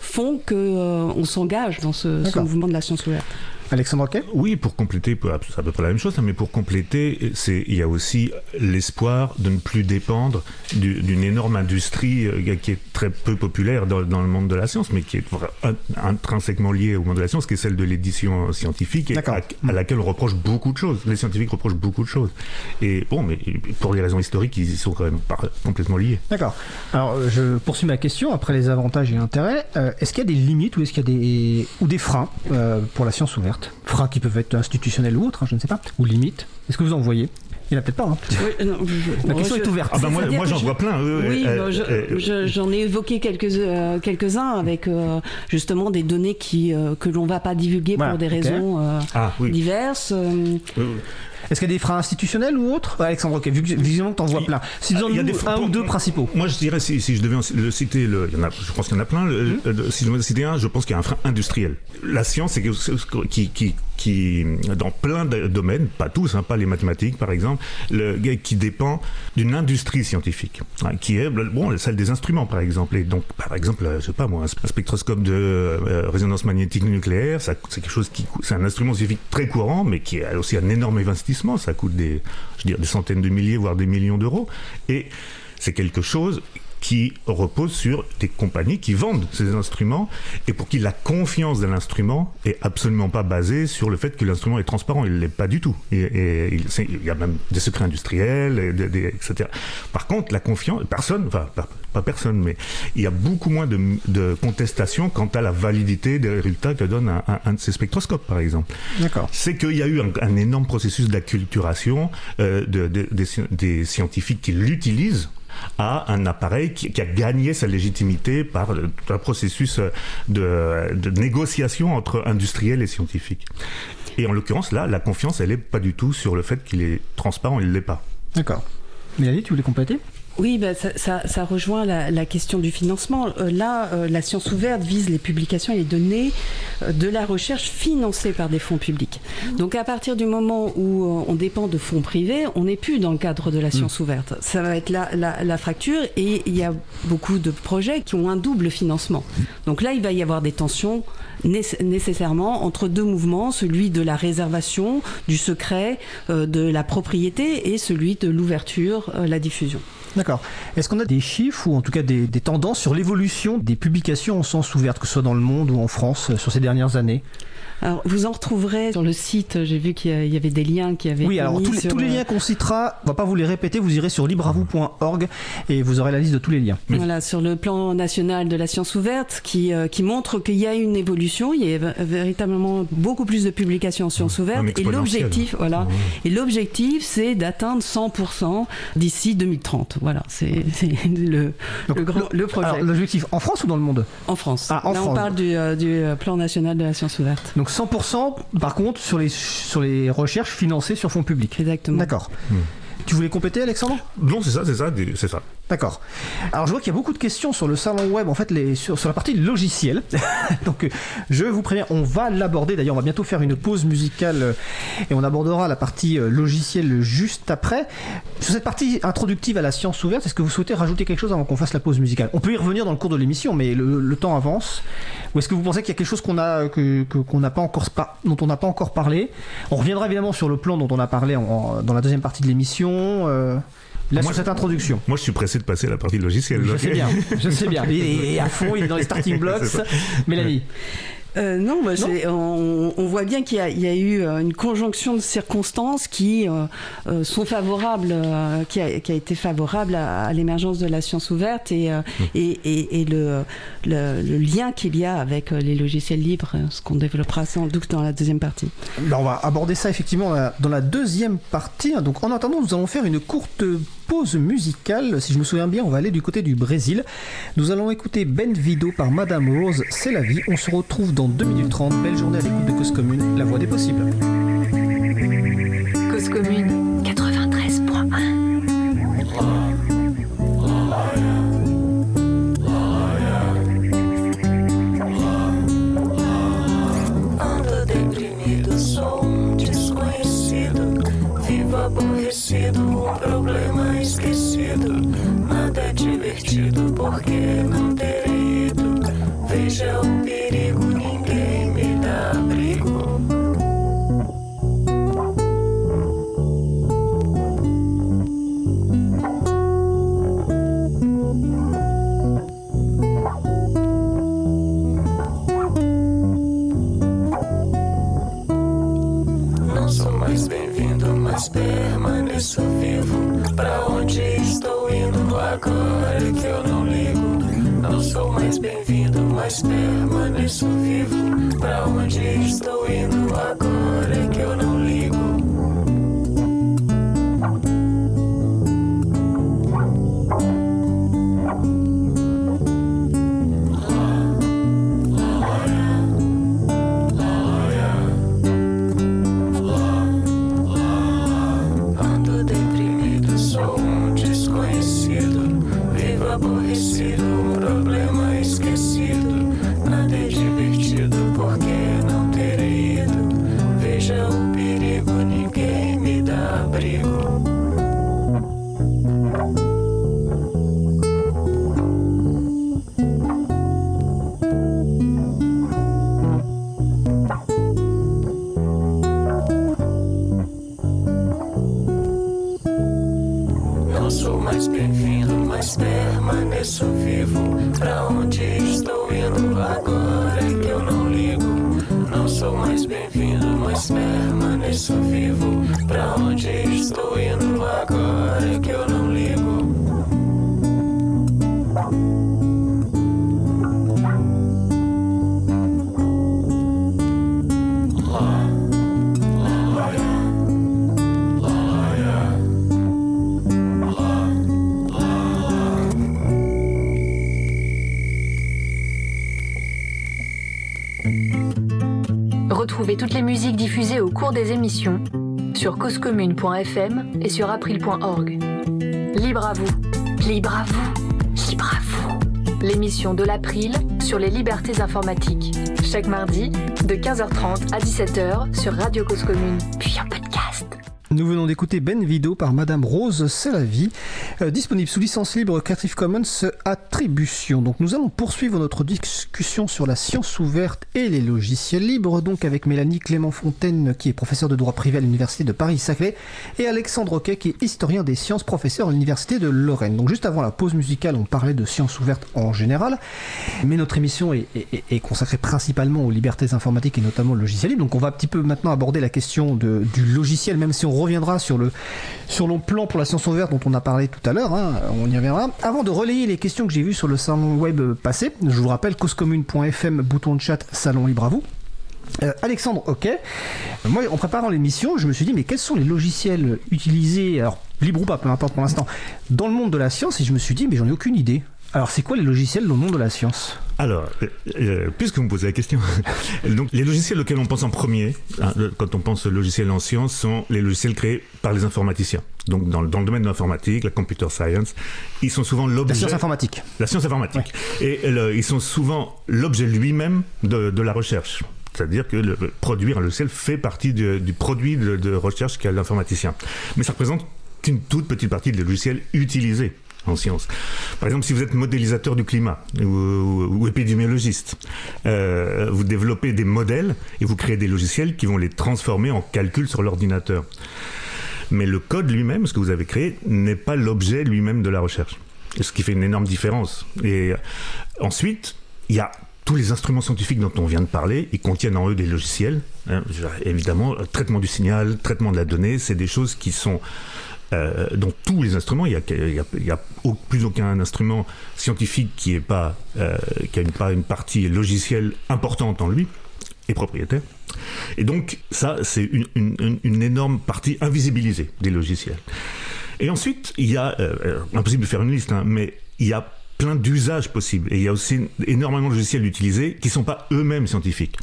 Speaker 2: font qu'on on s'engage dans ce, ce mouvement de la science ouverte.
Speaker 1: Alexandre Roquet
Speaker 5: Oui, pour compléter, c'est à peu près la même chose, hein, mais pour compléter, il y a aussi l'espoir de ne plus dépendre d'une énorme industrie euh, qui est très peu populaire dans, le monde de la science, mais qui est intrinsèquement liée au monde de la science, qui est celle de l'édition scientifique, et à, laquelle on reproche beaucoup de choses. Les scientifiques reprochent beaucoup de choses. Et bon, mais pour des raisons historiques, ils y sont quand même complètement liés.
Speaker 1: D'accord. Alors, je poursuis ma question, après les avantages et intérêts. Euh, est-ce qu'il y a des limites ou est-ce qu'il y a des, ou des freins euh, pour la science ouverte? Freins qui peuvent être institutionnels ou autres, hein, je ne sais pas, ou limites. Est-ce que vous en voyez? Il n'y en a peut-être pas. Hein. La question est ouverte.
Speaker 5: Ah bah moi, moi j'en vois plein.
Speaker 2: oui, j'en ai évoqué quelques, euh, quelques-uns avec euh, justement des données qui, euh, que l'on ne va pas divulguer pour des raisons ah, diverses.
Speaker 1: Est-ce qu'il y a des freins institutionnels ou autres? Alexandre, vu que visiblement tu en vois plein. Si il y a des un ou deux principaux.
Speaker 5: Moi, je dirais, si, je devais le citer, le, il y en a, je pense qu'il y en a plein. Mmh. si je devais citer un, je pense qu'il y a un frein industriel. La science, c'est qui, qui, qui, dans plein de domaines, pas tous, hein, pas les mathématiques par exemple, le, qui dépend d'une industrie scientifique, hein, qui est bon, celle des instruments par exemple. Et donc, par exemple, je sais pas moi, un spectroscope de euh, résonance magnétique nucléaire, c'est quelque chose qui, c'est un instrument scientifique très courant, mais qui a aussi un énorme investissement ça coûte des, je des centaines de milliers, voire des millions d'euros. Et c'est quelque chose qui repose sur des compagnies qui vendent ces instruments et pour qui la confiance de l'instrument est absolument pas basée sur le fait que l'instrument est transparent. Il l'est pas du tout. Et, il, y a même des secrets industriels, et etc. Par contre, la confiance, personne, enfin pas, personne, mais il y a beaucoup moins de, de contestation quant à la validité des résultats que donne un, de ces spectroscopes, par exemple.
Speaker 1: D'accord.
Speaker 5: C'est qu'il y a eu un, énorme processus d'acculturation euh, de, des, des scientifiques qui l'utilisent à un appareil qui, a gagné sa légitimité par un processus de, de négociation entre industriels et scientifiques. Et en l'occurrence, là, la confiance, elle n'est pas du tout sur le fait qu'il est transparent, il ne l'est pas.
Speaker 1: D'accord. Mélanie, tu voulais compléter?
Speaker 2: Oui, ben, ça, rejoint la, question du financement. Euh, là, euh, la science ouverte vise les publications et les données euh, de la recherche financées par des fonds publics. Donc à partir du moment où on dépend de fonds privés, on n'est plus dans le cadre de la science mm. ouverte. Ça va être la, la, fracture et il y a beaucoup de projets qui ont un double financement. Donc là, il va y avoir des tensions nécessairement entre deux mouvements, celui de la réservation, du secret, de la propriété et celui de l'ouverture, la diffusion.
Speaker 1: D'accord. Est-ce qu'on a des chiffres ou en tout cas des, tendances sur l'évolution des publications en sens ouverte, que ce soit dans le monde ou en France, euh, sur ces dernières années?
Speaker 2: Alors, vous en retrouverez sur le site. J'ai vu qu'il y avait des liens qui avaient.
Speaker 1: Oui, alors tous les, tous les, liens qu'on citera, on va pas vous les répéter. Vous irez sur libravou.org et vous aurez la liste de tous les liens.
Speaker 2: Voilà, sur le plan national de la science ouverte, qui euh, qui montre qu'il y a une évolution. Il y a véritablement beaucoup plus de publications en science ouverte. Et l'objectif, voilà, et l'objectif, c'est d'atteindre 100% d'ici 2030. Voilà, c'est le, le, grand, le projet.
Speaker 1: L'objectif en France ou dans le monde?
Speaker 2: En France. Ah, en Là, on parle du, euh, du, euh, plan national de la science ouverte.
Speaker 1: Donc 100% par contre sur les, sur les recherches financées sur fonds publics.
Speaker 2: Exactement.
Speaker 1: D'accord. Hmm. Tu voulais compléter, Alexandre?
Speaker 5: Non, c'est ça, c'est ça, c'est ça.
Speaker 1: D'accord. Alors je vois qu'il y a beaucoup de questions sur le salon web, en fait, sur, la partie logicielle. [LAUGHS] Donc euh, je vous préviens, on va l'aborder. D'ailleurs, on va bientôt faire une pause musicale euh, et on abordera la partie euh, logicielle juste après. Sur cette partie introductive à la science ouverte, est-ce que vous souhaitez rajouter quelque chose avant qu'on fasse la pause musicale? On peut y revenir dans le cours de l'émission, mais le, temps avance. Ou est-ce que vous pensez qu'il y a quelque chose qu'on a, que, qu'on n'a pas encore, dont on n'a pas encore parlé? On reviendra évidemment sur le plan dont on a parlé dans la deuxième partie de l'émission là, sur cette introduction.
Speaker 5: Moi, je suis pressé de passer à la partie logicielle.
Speaker 1: Je sais bien, je sais bien. Il est à fond, il est dans les starting [LAUGHS] blocks. Mélanie
Speaker 2: Euh, non, bah, on, voit bien qu'il y, a eu euh, une conjonction de circonstances qui euh, sont favorables, qui a, été favorable à, l'émergence de la science ouverte et, mmh. et, le, le, lien qu'il y a avec les logiciels libres, ce qu'on développera sans doute dans la deuxième partie.
Speaker 1: Ben, on va aborder ça effectivement dans la deuxième partie. Donc en attendant, nous allons faire une courte pause musicale. Si je me souviens bien, on va aller du côté du Brésil. Nous allons écouter Ben Vido par Madame Rose, C'est la vie. On se retrouve dans 2 minutes 30. Belle journée à l'écoute de Cause Commune, la voix des possibles.
Speaker 3: Cause Commune 93.1
Speaker 6: aborrecido, um problema. Divertido porque não terei ido. Veja o perigo, ninguém me dá abrigo. Não sou mais bem-vindo, mas permaneço vivo. Pra onde estou agora que eu não ligo? Não sou mais bem-vindo, mas permaneço vivo. Pra onde estou indo agora que eu não ligo?
Speaker 3: permaneço
Speaker 6: vivo. Pra onde estou indo agora é que eu não ligo? Não sou mais bem-vindo, mas permaneço vivo. Pra onde estou
Speaker 3: les musiques diffusées au cours des émissions sur causecommune.fm et sur april.org. Libre à vous, libre à vous, libre à vous. L'émission de l'April sur les libertés informatiques. Chaque mardi de 15h30 à 17h sur Radio Cause Commune. Puis.
Speaker 1: Nous venons d'écouter Ben Vido par Madame Rose C'est euh, disponible sous licence libre Creative Commons Attribution. Donc nous allons poursuivre notre discussion sur la science ouverte et les logiciels libres, donc avec Mélanie Clément Fontaine qui est professeur de droit privé à l'université de Paris-Saclay et Alexandre Roquet qui est historien des sciences, professeur à l'université de Lorraine. Donc juste avant la pause musicale, on parlait de science ouverte en général, mais notre émission est, consacrée principalement aux libertés informatiques et notamment au logiciel libre. Donc on va un petit peu maintenant aborder la question du logiciel, même si on reviendra sur le, sur le plan pour la science ouverte dont on a parlé tout à l'heure, hein, on y reviendra. Avant de relayer les questions que j'ai vues sur le salon web passé, je vous rappelle causecommune.fm, bouton de chat, salon libre à vous. Euh, Alexandre, ok. Moi, en préparant l'émission, je me suis dit, mais quels sont les logiciels utilisés, alors libre ou pas, peu importe pour l'instant, dans le monde de la science? Et je me suis dit, mais j'en ai aucune idée. Alors, c'est quoi les logiciels dans le monde de la science?
Speaker 5: Alors, euh, euh, puisque vous me posez la question, [LAUGHS] donc les logiciels auxquels on pense en premier, hein, quand on pense logiciels en sciences, sont les logiciels créés par les informaticiens. Donc dans, dans le domaine de l'informatique, la computer science, ils sont souvent l'objet...
Speaker 1: La science informatique.
Speaker 5: La science informatique. Et ils sont souvent l'objet lui-même de, de la recherche. C'est-à-dire que le, produire un logiciel fait partie du, du produit de, de recherche qu'a l'informaticien. Mais ça représente qu'une toute petite partie des logiciels utilisés en sciences. Par exemple, si vous êtes modélisateur du climat ou, épidémiologiste, euh, vous développez des modèles et vous créez des logiciels qui vont les transformer en calcul sur l'ordinateur. Mais le code lui-même, ce que vous avez créé, n'est pas l'objet lui-même de la recherche. Ce qui fait une énorme différence. Et ensuite, il y a tous les instruments scientifiques dont on vient de parler, ils contiennent en eux des logiciels. Hein. évidemment, traitement du signal, traitement de la donnée, c'est des choses qui sont euh, dans tous les instruments, il n'y a, plus aucun instrument scientifique qui n'a pas, euh, a une, partie logicielle importante en lui et propriétaire. Et donc, ça, c'est une, une, une, énorme partie invisibilisée des logiciels. Et ensuite, il y a, euh, impossible de faire une liste, hein, mais il y a plein d'usages possibles. Et il y a aussi énormément de logiciels utilisés qui ne sont pas eux-mêmes scientifiques.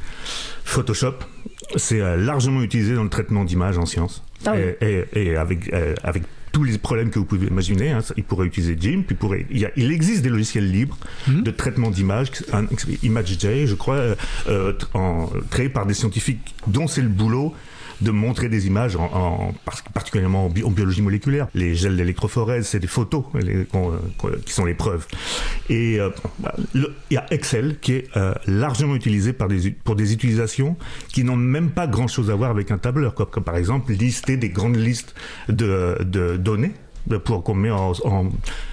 Speaker 5: Photoshop, c'est largement utilisé dans le traitement d'images en sciences. Ah et, avec, euh, avec tous les problèmes que vous pouvez imaginer. Hein, il pourrait utiliser GIMP, il, pourrait, il, il existe des logiciels libres hmm. de traitement d'images, ImageJ, je crois, euh, euh, en, créés par des scientifiques dont c'est le boulot de montrer des images, en, particulièrement en, biologie moléculaire. Les gels d'électrophorèse, c'est des photos qui sont les preuves. Et euh, il y a Excel qui est euh, largement utilisé par des, pour des utilisations qui n'ont même pas grand-chose à voir avec un tableur, comme, par exemple lister des grandes listes de, de données pour qu'on met en, en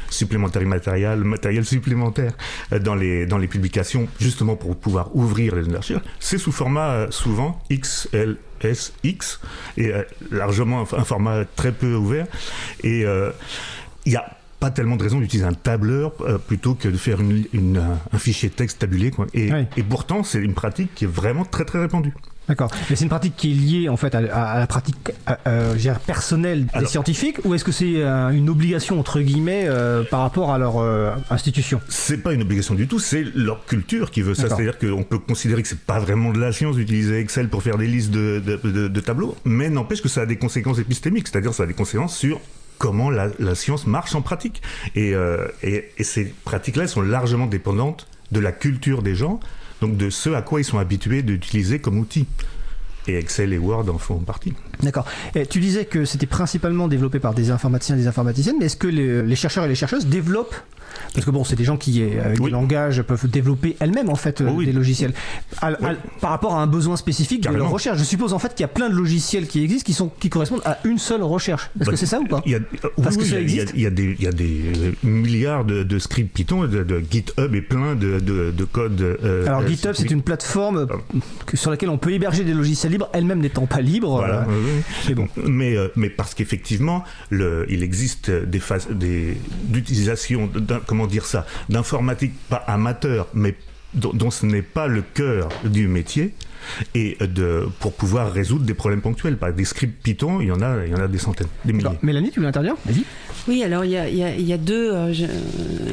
Speaker 5: supplémentaire matériel, matériel supplémentaire euh, dans les, dans les publications, justement pour pouvoir ouvrir les archives. C'est sous format souvent XL SX, et euh, largement un, format très peu ouvert. Et euh, il n'y a pas tellement de raison d'utiliser un tableur euh, plutôt que de faire une, un fichier texte tabulé. Quoi. Et, et pourtant, c'est une pratique qui est vraiment très très répandue.
Speaker 1: D'accord. Mais c'est une pratique qui est liée en fait à, la pratique euh, personnelle des scientifiques ou est-ce que c'est euh, une obligation entre guillemets euh, par rapport à leur euh, institution?
Speaker 5: C'est pas une obligation du tout, c'est leur culture qui veut ça. C'est-à-dire qu'on peut considérer que c'est pas vraiment de la science d'utiliser Excel pour faire des listes de, de, de, tableaux, mais n'empêche que ça a des conséquences épistémiques, c'est-à-dire ça a des conséquences sur comment la, la science marche en pratique. Et, et, et ces pratiques-là sont largement dépendantes de la culture des gens donc de ce à quoi ils sont habitués d'utiliser comme outil. Et Excel et Word en font partie.
Speaker 1: D'accord. Tu disais que c'était principalement développé par des informaticiens et des informaticiennes, mais est-ce que les chercheurs et les chercheuses développent? Parce que bon, c'est des gens qui, euh, avec oui. du langage, peuvent développer elles-mêmes en fait euh, des logiciels par rapport à un besoin spécifique de leur recherche. Je suppose en fait qu'il y a plein de logiciels qui existent qui sont qui correspondent à une seule recherche. Est-ce que c'est ça ou pas?
Speaker 5: y a, Parce que ça existe. Il y, a, des, il y a des milliards de, scripts Python, de, GitHub et plein de, de codes.
Speaker 1: Euh, Alors GitHub, c'est une plateforme sur laquelle on peut héberger des logiciels libres, elle-même n'étant pas libre.
Speaker 5: Voilà, mais. Mais, mais parce qu'effectivement, il existe des phases d'utilisation comment dire ça, d'informatique pas amateur, mais dont, ce n'est pas le cœur du métier, et de, pour pouvoir résoudre des problèmes ponctuels. Par des scripts Python, il y en a, il y en a des centaines, des milliers.
Speaker 1: Mélanie, tu veux intervenir Vas-y.
Speaker 2: Oui, alors il y a, il y a, deux, euh,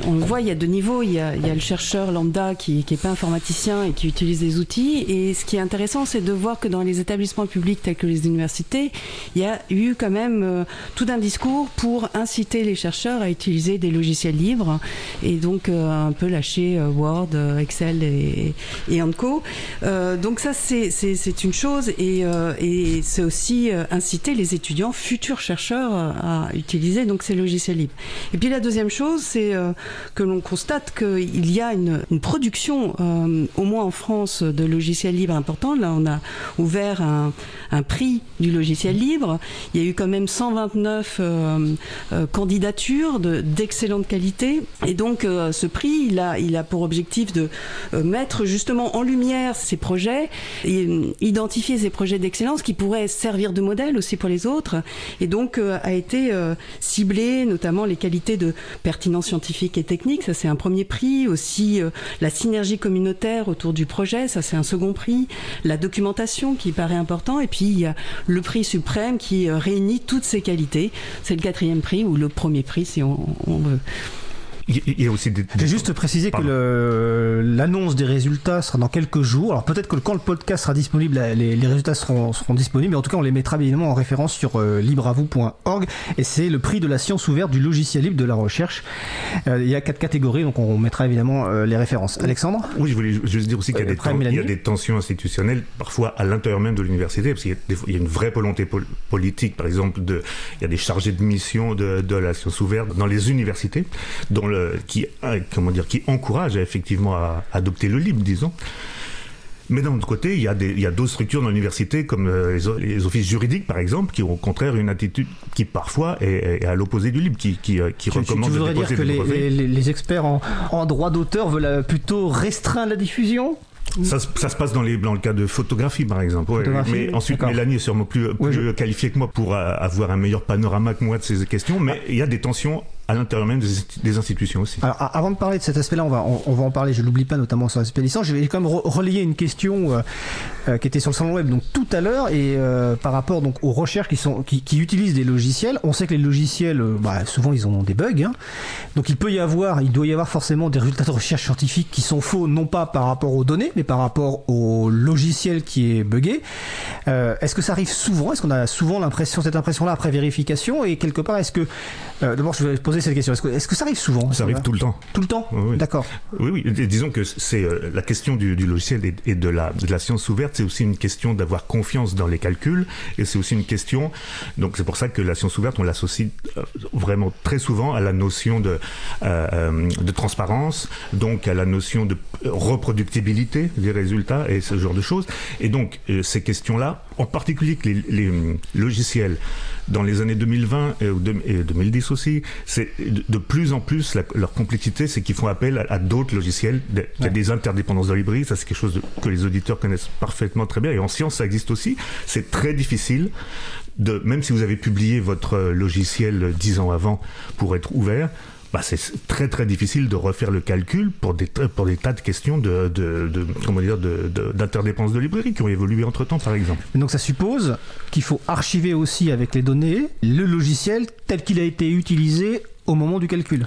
Speaker 2: on le voit, il y a deux niveaux. Il y a, il y a le chercheur lambda qui n'est pas informaticien et qui utilise des outils. Et ce qui est intéressant, c'est de voir que dans les établissements publics tels que les universités, il y a eu quand même euh, tout un discours pour inciter les chercheurs à utiliser des logiciels libres et donc euh, un peu lâcher Word, Excel et, et Anco. donc ça, c'est une chose et, et c'est aussi inciter les étudiants, futurs chercheurs, à utiliser donc ces logiciels libres. Et puis la deuxième chose, c'est euh, que l'on constate qu'il y a une, production, euh, au moins en France, de logiciels libres importante. Là, on a ouvert un, prix du logiciel libre. Il y a eu quand même 129 euh, candidatures d'excellente qualité. Et donc, ce prix, il a, pour objectif de mettre justement en lumière ces projets et identifier ces projets d'excellence qui pourraient servir de modèle aussi pour les autres. Et donc, a été ciblé notamment les qualités de pertinence scientifique et technique, ça c'est un premier prix, aussi euh, la synergie communautaire autour du projet, ça c'est un second prix, la documentation qui paraît important, et puis il y a le prix suprême qui euh, réunit toutes ces qualités, c'est le quatrième prix ou le premier prix si on veut.
Speaker 1: Il y a aussi des. J'ai juste précisé que l'annonce des résultats sera dans quelques jours. Alors peut-être que quand le podcast sera disponible, les, résultats seront, seront, disponibles, mais en tout cas on les mettra évidemment en référence sur euh, libreavou.org. Et c'est le prix de la science ouverte du logiciel libre de la recherche. Euh, il y a quatre catégories, donc on mettra évidemment euh, les références. Alexandre?
Speaker 5: Oui, je voulais juste dire aussi qu'il y, y, a des tensions institutionnelles, parfois à l'intérieur même de l'université, parce qu'il y, a une vraie volonté politique, par exemple, de, il y a des chargés de mission de, de la science ouverte dans les universités, dont le euh, qui, euh, comment dire, qui encourage effectivement à adopter le libre, disons. Mais d'un autre côté, il y a des, il y a d'autres structures dans l'université, comme euh, les, les offices juridiques, par exemple, qui ont au contraire une attitude qui parfois est, est à l'opposé du libre, qui, qui, qui recommande de
Speaker 1: voudrais dire
Speaker 5: déposer
Speaker 1: que les, les- les- experts en, en droit d'auteur veulent plutôt restreindre la diffusion
Speaker 5: Ça, se- ça se passe dans, les, dans le cas de photographie, par exemple. Ouais,
Speaker 1: Photographie,
Speaker 5: mais ensuite. Mélanie est sûrement plus, plus qualifiée que moi pour avoir un meilleur panorama que moi de ces questions, mais il y a des tensions à l'intérieur même des, institutions aussi.
Speaker 1: Alors, avant de parler de cet aspect-là, on va, on, va en parler, je l'oublie pas, notamment sur l'aspect licence. Je vais quand même re- relayer une question euh, euh, qui était sur le salon web donc tout à l'heure et euh, par rapport donc aux recherches qui sont qui, utilisent des logiciels. On sait que les logiciels, bah, souvent ils ont des bugs, hein. donc il peut y avoir, il doit y avoir forcément des résultats de recherche scientifique qui sont faux, non pas par rapport aux données, mais par rapport au logiciel qui est buggé. Est-ce que ça arrive souvent? Est-ce qu'on a souvent l'impression, cette impression-là après vérification? Et quelque part, est-ce que, d'abord, je vais poser cette question. Est-ce que, ça arrive souvent
Speaker 5: Ça arrive tout le temps.
Speaker 1: Tout le temps
Speaker 5: Oui.
Speaker 1: D'accord.
Speaker 5: Oui, oui. dis- Disons que c'est euh, la question du, du logiciel et, et de, la, de la science ouverte, c'est aussi une question d'avoir confiance dans les calculs, et c'est aussi une question. Donc c'est pour ça que la science ouverte, on l'associe euh, vraiment très souvent à la notion de, euh, de transparence, donc à la notion de reproductibilité des résultats et ce genre de choses. Et donc euh, ces questions-là, en particulier que les, les, logiciels dans les années 2020 et, ou deux- et 2010 aussi, c'est de, de plus en plus la- leur complexité, c'est qu'ils font appel à, à d'autres logiciels. De- Il y a
Speaker 1: Ouais.
Speaker 5: des interdépendances dans les librairies, ça c'est quelque chose de- que les auditeurs connaissent parfaitement très bien. Et en science, ça existe aussi. C'est très difficile de, même si vous avez publié votre euh, logiciel euh, dix ans avant pour être ouvert. Bah, c'est très très difficile de refaire le calcul pour des, pour tas de questions de, de, de- comment de, librairie qui ont évolué entre temps par exemple.
Speaker 1: Donc ça suppose qu'il faut archiver aussi avec les données le logiciel tel qu'il a été utilisé au moment du calcul.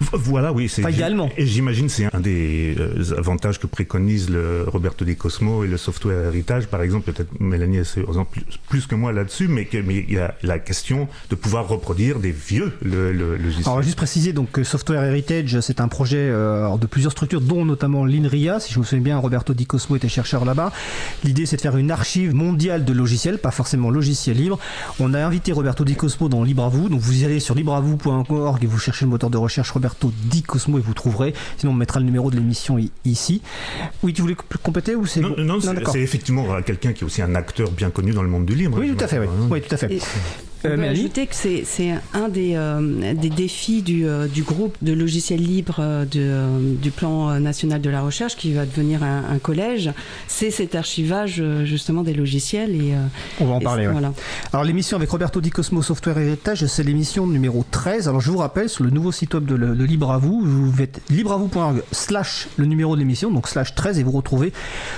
Speaker 1: [LAUGHS]
Speaker 5: Voilà, oui. c'est
Speaker 1: idéalement.
Speaker 5: Et j'imagine c'est un des euh, avantages que préconise le Roberto Di Cosmo et le software héritage, par exemple. Peut-être Mélanie est plus, que moi là-dessus, mais il y a la question de pouvoir reproduire des vieux le, le, logiciels.
Speaker 1: Alors, juste préciser donc que Software Heritage, c'est un projet euh, de plusieurs structures, dont notamment l'INRIA. Si je me souviens bien, Roberto Di Cosmo était chercheur là-bas. L'idée, c'est de faire une archive mondiale de logiciels, pas forcément logiciels libres. On a invité Roberto Di Cosmo dans Libre à vous. Donc, vous allez sur libreavou.org et vous cherchez le moteur de recherche Roberto Di Cosmo et vous trouverez. Sinon, on mettra le numéro de l'émission ici. Oui, tu voulais compléter ou c'est
Speaker 5: non, non, c'est- effectivement quelqu'un qui est aussi un acteur bien connu dans le monde du livre.
Speaker 1: Oui, tout à fait. Oui, oui tout à fait.
Speaker 2: Et-
Speaker 1: Euh, Mélanie
Speaker 2: ajouter que c'est un des, euh, des défis du, euh, du groupe de logiciels libres euh, de, euh, du plan national de la recherche qui va devenir un, un collège, c'est cet archivage justement des logiciels. Et,
Speaker 1: On va en parler. ouais.
Speaker 2: voilà.
Speaker 1: Alors l'émission avec Roberto Di Cosmo Software Heritage, c'est l'émission numéro 13. Alors je vous rappelle, sur le nouveau site web de, le- de Libre à vous, vous faites libreavou.org slash le numéro de l'émission, donc slash 13, et vous retrouvez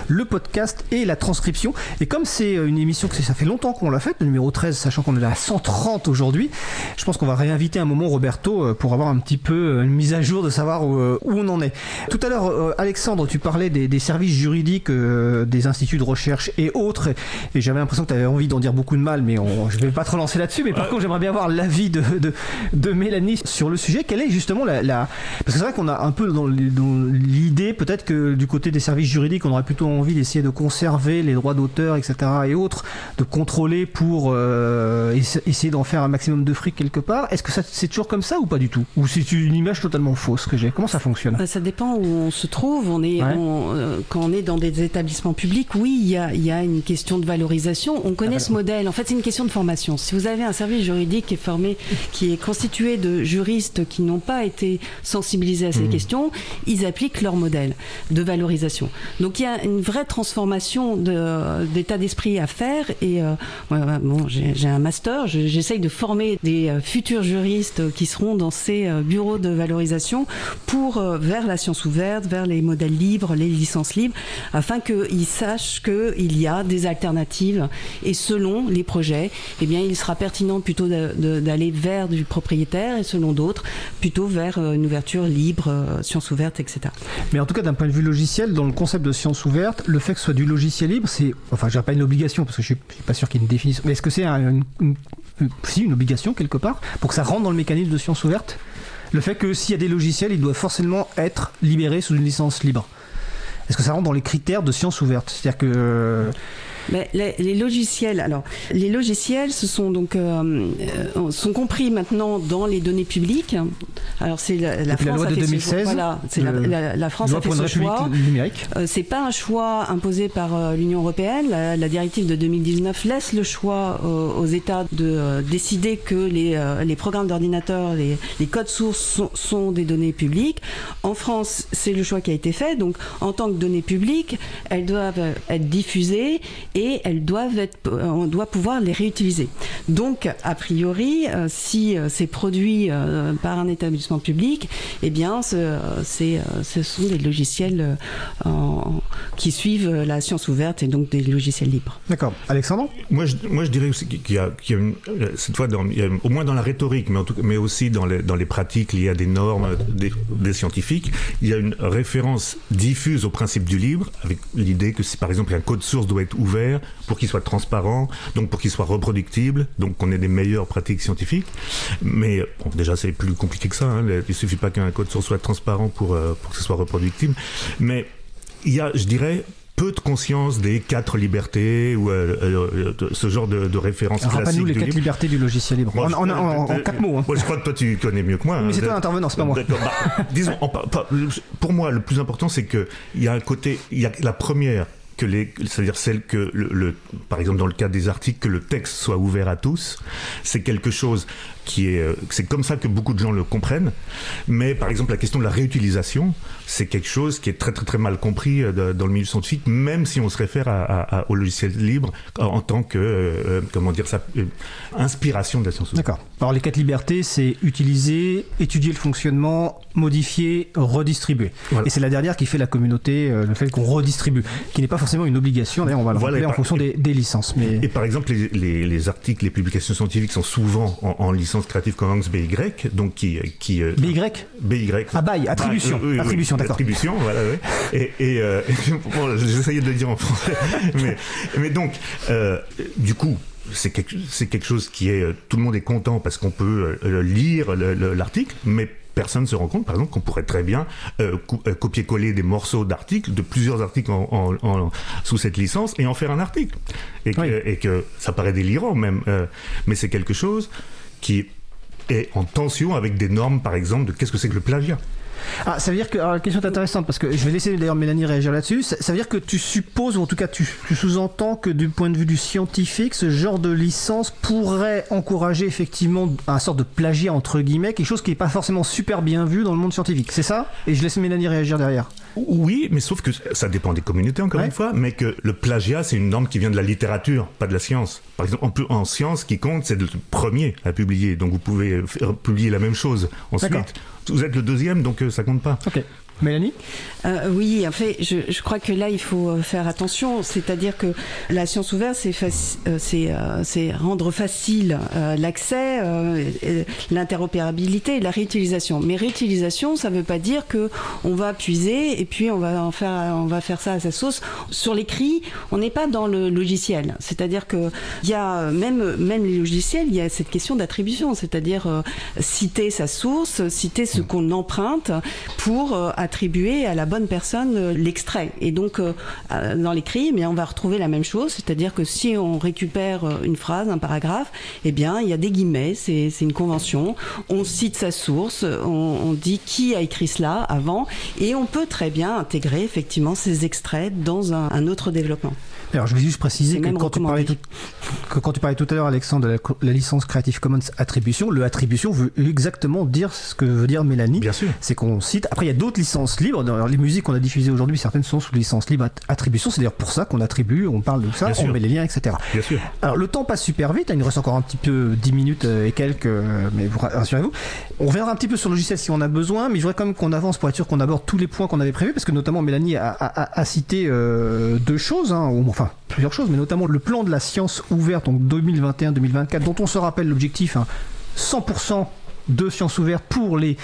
Speaker 1: le podcast et la transcription. Et comme c'est une émission que ça fait longtemps qu'on l'a faite, le numéro 13, sachant qu'on est à 130 aujourd'hui, je pense qu'on va réinviter un moment Roberto euh, pour avoir un petit peu euh, une mise à jour de savoir où, euh, où on en est. Tout à l'heure, Alexandre, tu parlais des, des services juridiques, euh, des instituts de recherche et autres, et j'avais l'impression que tu avais envie d'en dire beaucoup de mal, mais on, je vais pas te relancer là-dessus. Mais par contre, j'aimerais bien avoir l'avis de, de, de Mélanie sur le sujet. Quelle est justement la, la- parce que c'est vrai qu'on a un peu dans l'idée peut-être que du côté des services juridiques, on aurait plutôt envie d'essayer de conserver les droits d'auteur, etc. et autres, de contrôler pour euh, essa- essayer d'en faire un maximum de fric quelque part. Est-ce que c'est toujours comme ça ou pas du tout? Ou c'est une image totalement fausse que j'ai? Comment ça fonctionne?
Speaker 2: Bah, Ça dépend où on se trouve. On est,
Speaker 1: Ouais.
Speaker 2: on, euh, quand on est dans des établissements publics, oui, il y a, il y a une question de valorisation. On connaît
Speaker 1: Ah,
Speaker 2: ce modèle. En fait, c'est une question de formation. Si vous avez un service juridique qui est formé, qui est constitué de juristes qui n'ont pas été sensibilisés à ces
Speaker 1: Mmh.
Speaker 2: questions, ils appliquent leur modèle de valorisation. Donc il y a une vraie transformation de- d'état d'esprit à faire. Et euh, ouais, ouais, bon, j'ai un master. Je- J'essaye de former des euh, futurs juristes qui seront dans ces euh, bureaux de valorisation pour euh, vers la science ouverte, vers les modèles libres, les licences libres, afin qu'ils sachent qu'il y a des alternatives. Et selon les projets, eh bien, il sera pertinent plutôt d'aller vers du propriétaire et selon d'autres, plutôt vers euh, une ouverture libre, euh, science ouverte, etc.
Speaker 1: Mais en tout cas, d'un point de vue logiciel, dans le concept de science ouverte, le fait que ce soit du logiciel libre, c'est. Enfin, je dirais pas une obligation, parce que je suis, je suis pas sûr qu'il y ait une définition. Mais est-ce que c'est un- une- si, une obligation quelque part pour que ça rentre dans le mécanisme de science ouverte Le fait que s'il y a des logiciels, ils doivent forcément être libérés sous une licence libre. Est-ce que ça rentre dans les critères de science ouverte? C'est-à-dire que.
Speaker 2: Mais les, les logiciels, alors les logiciels, ce sont donc euh, euh, sont compris maintenant dans les données publiques. Alors c'est la, la
Speaker 1: Depuis la
Speaker 2: France
Speaker 1: loi
Speaker 2: a
Speaker 1: de
Speaker 2: fait ce
Speaker 1: 2016,
Speaker 2: choix. Voilà, c'est la,
Speaker 1: le-
Speaker 2: la- la France
Speaker 1: Loi
Speaker 2: a fait
Speaker 1: pour
Speaker 2: ce choix.
Speaker 1: numérique.
Speaker 2: Euh, c'est pas un choix imposé par euh, l'Union européenne. La, la directive de 2019 laisse le choix euh, aux États de euh, décider que les, euh, les programmes d'ordinateur, les, les codes sources sont, sont des données publiques. En France, c'est le choix qui a été fait. Donc, en tant que données publiques, elles doivent euh, être diffusées et elles doivent être, euh, on doit pouvoir les réutiliser. Donc, a priori, euh, si euh, c'est produit euh, par un établissement public, eh bien, ce, c'est, ce sont des logiciels euh, en- qui suivent la science ouverte et donc des logiciels libres.
Speaker 1: D'accord. Alexandre?
Speaker 5: Moi, je, moi, je dirais aussi qu'il y a, qu'il y a une, cette fois, dans, il y a, au moins dans la rhétorique, mais, en tout, cas- mais aussi dans les, dans les pratiques liées à des normes des, des scientifiques, il y a une référence diffuse au principe du libre, avec l'idée que si par exemple un code source doit être ouvert pour qu'il soit transparent, donc pour qu'il soit reproductible, donc qu'on ait des meilleures pratiques scientifiques. Mais bon, déjà, c'est plus compliqué que ça. Hein. Il suffit pas qu'un code source soit transparent pour, euh, pour que ce soit reproductible. Mais il y a, je dirais, peu de conscience des quatre libertés ou euh, euh, de- ce genre de, de références classiques
Speaker 1: Rappelle-nous les
Speaker 5: du
Speaker 1: quatre
Speaker 5: libre.
Speaker 1: libertés du logiciel libre.
Speaker 5: Moi,
Speaker 1: en,
Speaker 5: je-
Speaker 1: en- en- en quatre mots. hein.
Speaker 5: Moi, je crois que toi, tu connais mieux que moi.
Speaker 1: Mais
Speaker 5: hein.
Speaker 1: c'est toi l'intervenant, c'est pas moi.
Speaker 5: Bah, disons, pas- pas- pour moi, le plus important, c'est que il y a un côté, il y a la première que les, c'est-à-dire celle que le, par exemple dans le cas des articles, que le texte soit ouvert à tous, c'est quelque chose qui est, euh, c'est comme ça que beaucoup de gens le comprennent. Mais par exemple, la question de la réutilisation, c'est quelque chose qui est très très très mal compris euh, dans le milieu scientifique, même si on se réfère à, à- à- au logiciel libre en, tant que, euh, comment dire ça, euh, inspiration de la science.
Speaker 1: D'accord. Alors les quatre libertés, c'est utiliser, étudier le fonctionnement, modifier, redistribuer.
Speaker 5: Voilà.
Speaker 1: Et c'est la dernière qui fait la communauté, le fait qu'on redistribue, qui n'est pas forcément une obligation. D'ailleurs, on va le
Speaker 5: Voilà,
Speaker 1: rappeler
Speaker 5: et
Speaker 1: en
Speaker 5: par-
Speaker 1: fonction des, des licences. Mais
Speaker 5: Et par exemple, les, les- les articles, les publications scientifiques sont souvent en, en licence Creative Commons BY, donc qui... qui euh,
Speaker 1: BY
Speaker 5: BY.
Speaker 1: Ah, by, attribution.
Speaker 5: Ah, oui,
Speaker 1: Attribution, d'accord.
Speaker 5: Attribution, voilà, oui. Et, et euh, [LAUGHS] bon, j'essayais de le dire en français. [LAUGHS] Mais, mais donc, euh, du coup, c'est quelque, quelque chose qui est... Tout le monde est content parce qu'on peut lire le- le- l'article, mais personne ne se rend compte, par exemple, qu'on pourrait très bien euh, euh, copier-coller des morceaux d'articles, de plusieurs articles en, en- en- sous cette licence, et en faire un article. Et que,
Speaker 1: Oui.
Speaker 5: et que ça paraît délirant même, euh, mais c'est quelque chose qui est en tension avec des normes, par exemple, de qu'est-ce que c'est que le plagiat.
Speaker 1: Ah, ça veut dire que. Alors, la question est intéressante parce que je vais laisser d'ailleurs Mélanie réagir là-dessus. Ça, veut dire que tu supposes, ou en tout cas tu, tu sous-entends que du point de vue du scientifique, ce genre de licence pourrait encourager effectivement un sort de plagiat entre guillemets, quelque chose qui n'est pas forcément super bien vu dans le monde scientifique. C'est ça? Et je laisse Mélanie réagir derrière.
Speaker 5: Oui, mais sauf que ça dépend des communautés, encore
Speaker 1: Ouais.
Speaker 5: une fois, mais que le plagiat, c'est une norme qui vient de la littérature, pas de la science. Par exemple, en, en science, ce qui compte, c'est le premier à publier. Donc vous pouvez faire- publier la même chose. Ensuite, vous êtes le deuxième, donc euh, ça compte pas.
Speaker 1: Mélanie
Speaker 2: Euh, oui, en fait, je, crois que là, il faut euh, faire attention. C'est-à-dire que la science ouverte, c'est euh, rendre facile l'accès, l'interopérabilité la réutilisation. Mais réutilisation, ça ne veut pas dire que on va puiser et puis on va en faire, on va faire ça à sa sauce. Sur l'écrit, on n'est pas dans le logiciel. C'est-à-dire que y a même même les logiciels, il y a cette question d'attribution, c'est-à-dire citer sa source, citer ce qu'on emprunte pour attribuer à la bonne personne euh, l'extrait. Et donc euh, euh, dans l'écrit, eh on va retrouver la même chose, c'est-à-dire que si on récupère une phrase, un paragraphe, eh bien il y a des guillemets, c'est une convention. On cite sa source, on, dit qui a écrit cela avant, et on peut très bien intégrer effectivement ces extraits dans un autre développement.
Speaker 1: Alors, je vais juste préciser que quand, tu parlais tout, que quand tu parlais tout à l'heure, Alexandre, de la, licence Creative Commons attribution, le attribution veut exactement dire ce que veut dire Mélanie.
Speaker 5: Bien sûr.
Speaker 1: C'est qu'on cite. Après, il y a d'autres licences libres. Dans les musiques qu'on a diffusées aujourd'hui, certaines sont sous licence libre at- attribution. C'est d'ailleurs pour ça qu'on attribue, on parle de ça,
Speaker 5: Bien
Speaker 1: on
Speaker 5: sûr.
Speaker 1: met les liens, etc.
Speaker 5: Bien sûr.
Speaker 1: Alors, le temps passe super vite. hein, Il nous reste encore un petit peu 10 minutes euh, et quelques, euh, mais vous rassurez-vous. On reviendra un petit peu sur le logiciel si on a besoin, mais je voudrais quand même qu'on avance pour être sûr qu'on aborde tous les points qu'on avait prévus, parce que notamment Mélanie a, a- a- a cité euh, deux choses, hein, enfin plusieurs choses, mais notamment le plan de la science ouverte, donc 2021-2024, dont on se rappelle l'objectif, hein, 100% de sciences ouvertes pour les,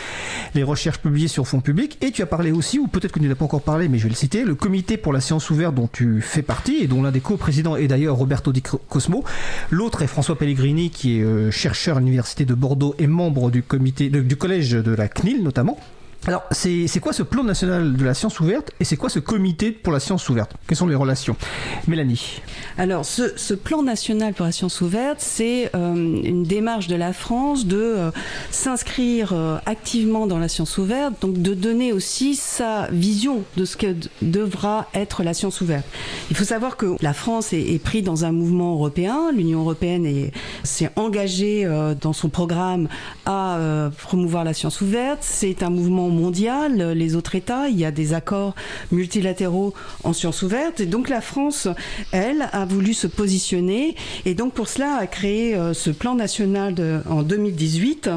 Speaker 1: recherches publiées sur fonds publics. Et tu as parlé aussi, ou peut-être que tu n'as pas encore parlé, mais je vais le citer, le comité pour la science ouverte dont tu fais partie et dont l'un des co-présidents est d'ailleurs Roberto Di Cosmo. L'autre est François Pellegrini, qui est euh, chercheur à l'université de Bordeaux et membre du comité du collège de la CNIL notamment. Alors, c'est quoi ce plan national de la science ouverte et c'est quoi ce comité pour la science ouverte? Quelles sont les relations? Mélanie
Speaker 2: Alors, ce, plan national pour la science ouverte, c'est euh, une démarche de la France de euh, s'inscrire euh, activement dans la science ouverte, donc de donner aussi sa vision de ce que devra être la science ouverte. Il faut savoir que la France est, est prise dans un mouvement européen. L'Union européenne est- s'est engagée dans son programme à promouvoir la science ouverte. C'est un mouvement mondial. Les autres États, il y a des accords multilatéraux en science ouverte. Et donc la France, elle, a voulu se positionner et donc pour cela a créé euh, ce plan national en 2018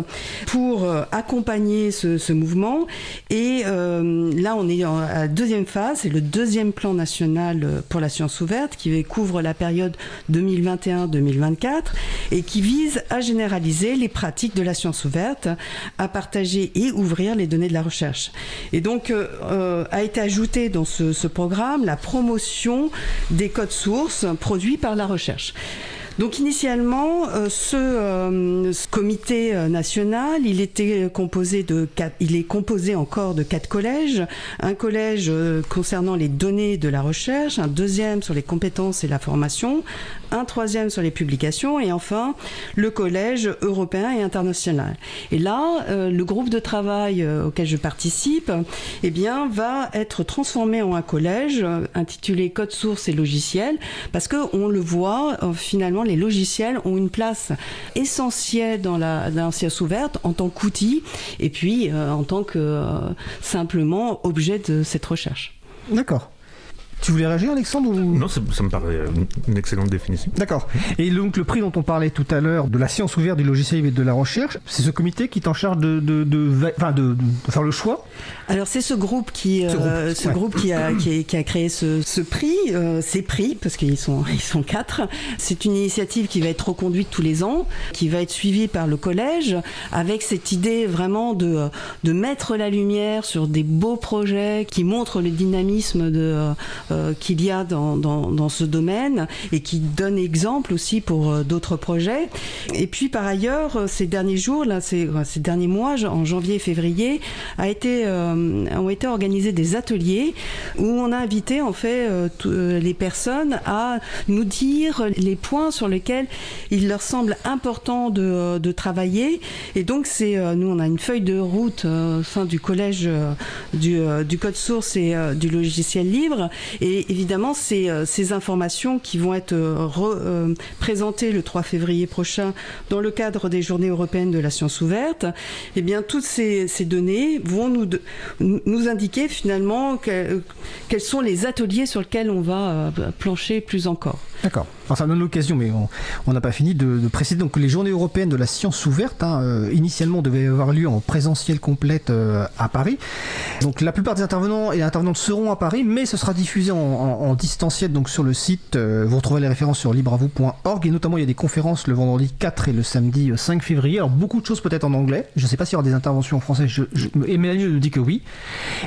Speaker 2: pour euh, accompagner ce, mouvement. Et euh, là, on est à la deuxième phase, c'est le deuxième plan national pour la science ouverte qui couvre la période 2021-2024 et qui vise à généraliser les pratiques de la science ouverte, à partager et ouvrir les données de la Et donc euh, euh, a été ajouté dans ce programme la promotion des codes sources produits par la recherche. Donc initialement, euh, ce, euh, ce comité euh, national, il était composé de quatre, il est composé encore de quatre collèges. Un collège concernant les données de la recherche, un deuxième sur les compétences et la formation, un troisième sur les publications et enfin le collège européen et international. Et là, le groupe de travail auquel je participe, eh bien, va être transformé en un collège intitulé Code source et logiciels, parce que on le voit finalement, les logiciels ont une place essentielle dans la, science ouverte en tant qu'outil et puis euh, en tant que euh, simplement objet de cette recherche.
Speaker 1: D'accord. Tu voulais réagir, Alexandre ou...
Speaker 5: Non, ça, ça me paraît une- une excellente définition.
Speaker 1: D'accord. Et donc le prix dont on parlait tout à l'heure, de la science ouverte, du logiciel et de la recherche, c'est ce comité qui est en charge de, de, de, va- enfin, de, de faire le choix?
Speaker 2: Alors c'est ce groupe qui,
Speaker 1: Ce
Speaker 2: euh,
Speaker 1: groupe,
Speaker 2: ce
Speaker 1: ouais.
Speaker 2: groupe qui a, qui, a- qui a créé ce, ce prix, euh, ces prix parce qu'ils sont [LAUGHS] ils sont quatre. C'est une initiative qui va être reconduite tous les ans, qui va être suivie par le collège, avec cette idée vraiment de de mettre la lumière sur des beaux projets qui montrent le dynamisme de euh, qu'il y a dans, dans, dans ce domaine et qui donne exemple aussi pour euh, d'autres projets. Et puis par ailleurs, euh, ces derniers jours, là, ces, euh, ces derniers mois, en janvier et février, a été, ont été organisés des ateliers où on a invité en fait les personnes à nous dire les points sur lesquels il leur semble important de, de travailler. Et donc c'est nous on a une feuille de route au sein du collège du, du code source et du logiciel libre. Et évidemment c'est euh, ces informations qui vont être euh, re- euh, présentées le 3 février prochain dans le cadre des Journées européennes de la science ouverte. Eh bien toutes ces, ces données vont nous nous indiquer finalement que- quels sont les ateliers sur lesquels on va plancher plus encore.
Speaker 1: D'accord. Enfin, ça donne l'occasion, mais on- n'a pas fini de, préciser donc les journées européennes de la science ouverte, hein, euh, initialement, devaient avoir lieu en présentiel complète euh, à Paris. Donc la plupart des intervenants et intervenantes seront à Paris, mais ce sera diffusé en, distanciel donc sur le site. euh, vous retrouverez les références sur libravou.org et notamment il y a des conférences le vendredi 4 et le samedi euh, 5 février. Alors beaucoup de choses peut-être en anglais. Je ne sais pas s'il y aura des interventions en français. Je, et Mélanie nous dit que oui.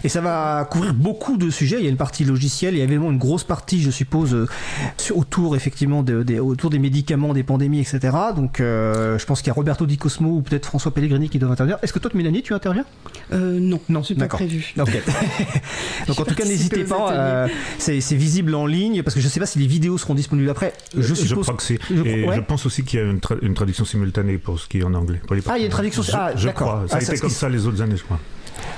Speaker 1: Et ça va couvrir beaucoup de sujets. Il y a une partie logicielle, il y a évidemment une grosse partie, je suppose, autour effectivement de- autour des médicaments, des pandémies, etc. Donc euh, je pense qu'il y a Roberto Di Cosmo ou peut-être François Pellegrini qui doivent intervenir. Est-ce que toi, Mélanie, tu interviens?
Speaker 2: Euh, non,
Speaker 1: Non,
Speaker 2: c'est pas prévu.
Speaker 1: Ok. [LAUGHS] [LAUGHS] Donc en tout cas, n'hésitez pas. euh, c'est visible en ligne parce que je ne sais pas si les vidéos seront disponibles après. Je suppose.
Speaker 5: crois que c'est.
Speaker 1: je-
Speaker 5: Et
Speaker 1: ouais.
Speaker 5: je pense aussi qu'il y a une, tra- une traduction simultanée pour ce qui est en anglais. pour les
Speaker 1: Ah, il y a une traduction-
Speaker 5: Je,
Speaker 1: ah,
Speaker 5: je
Speaker 1: d'accord.
Speaker 5: crois. Ça
Speaker 1: Ah,
Speaker 5: a
Speaker 1: ça,
Speaker 5: été comme ça les autres années, je crois.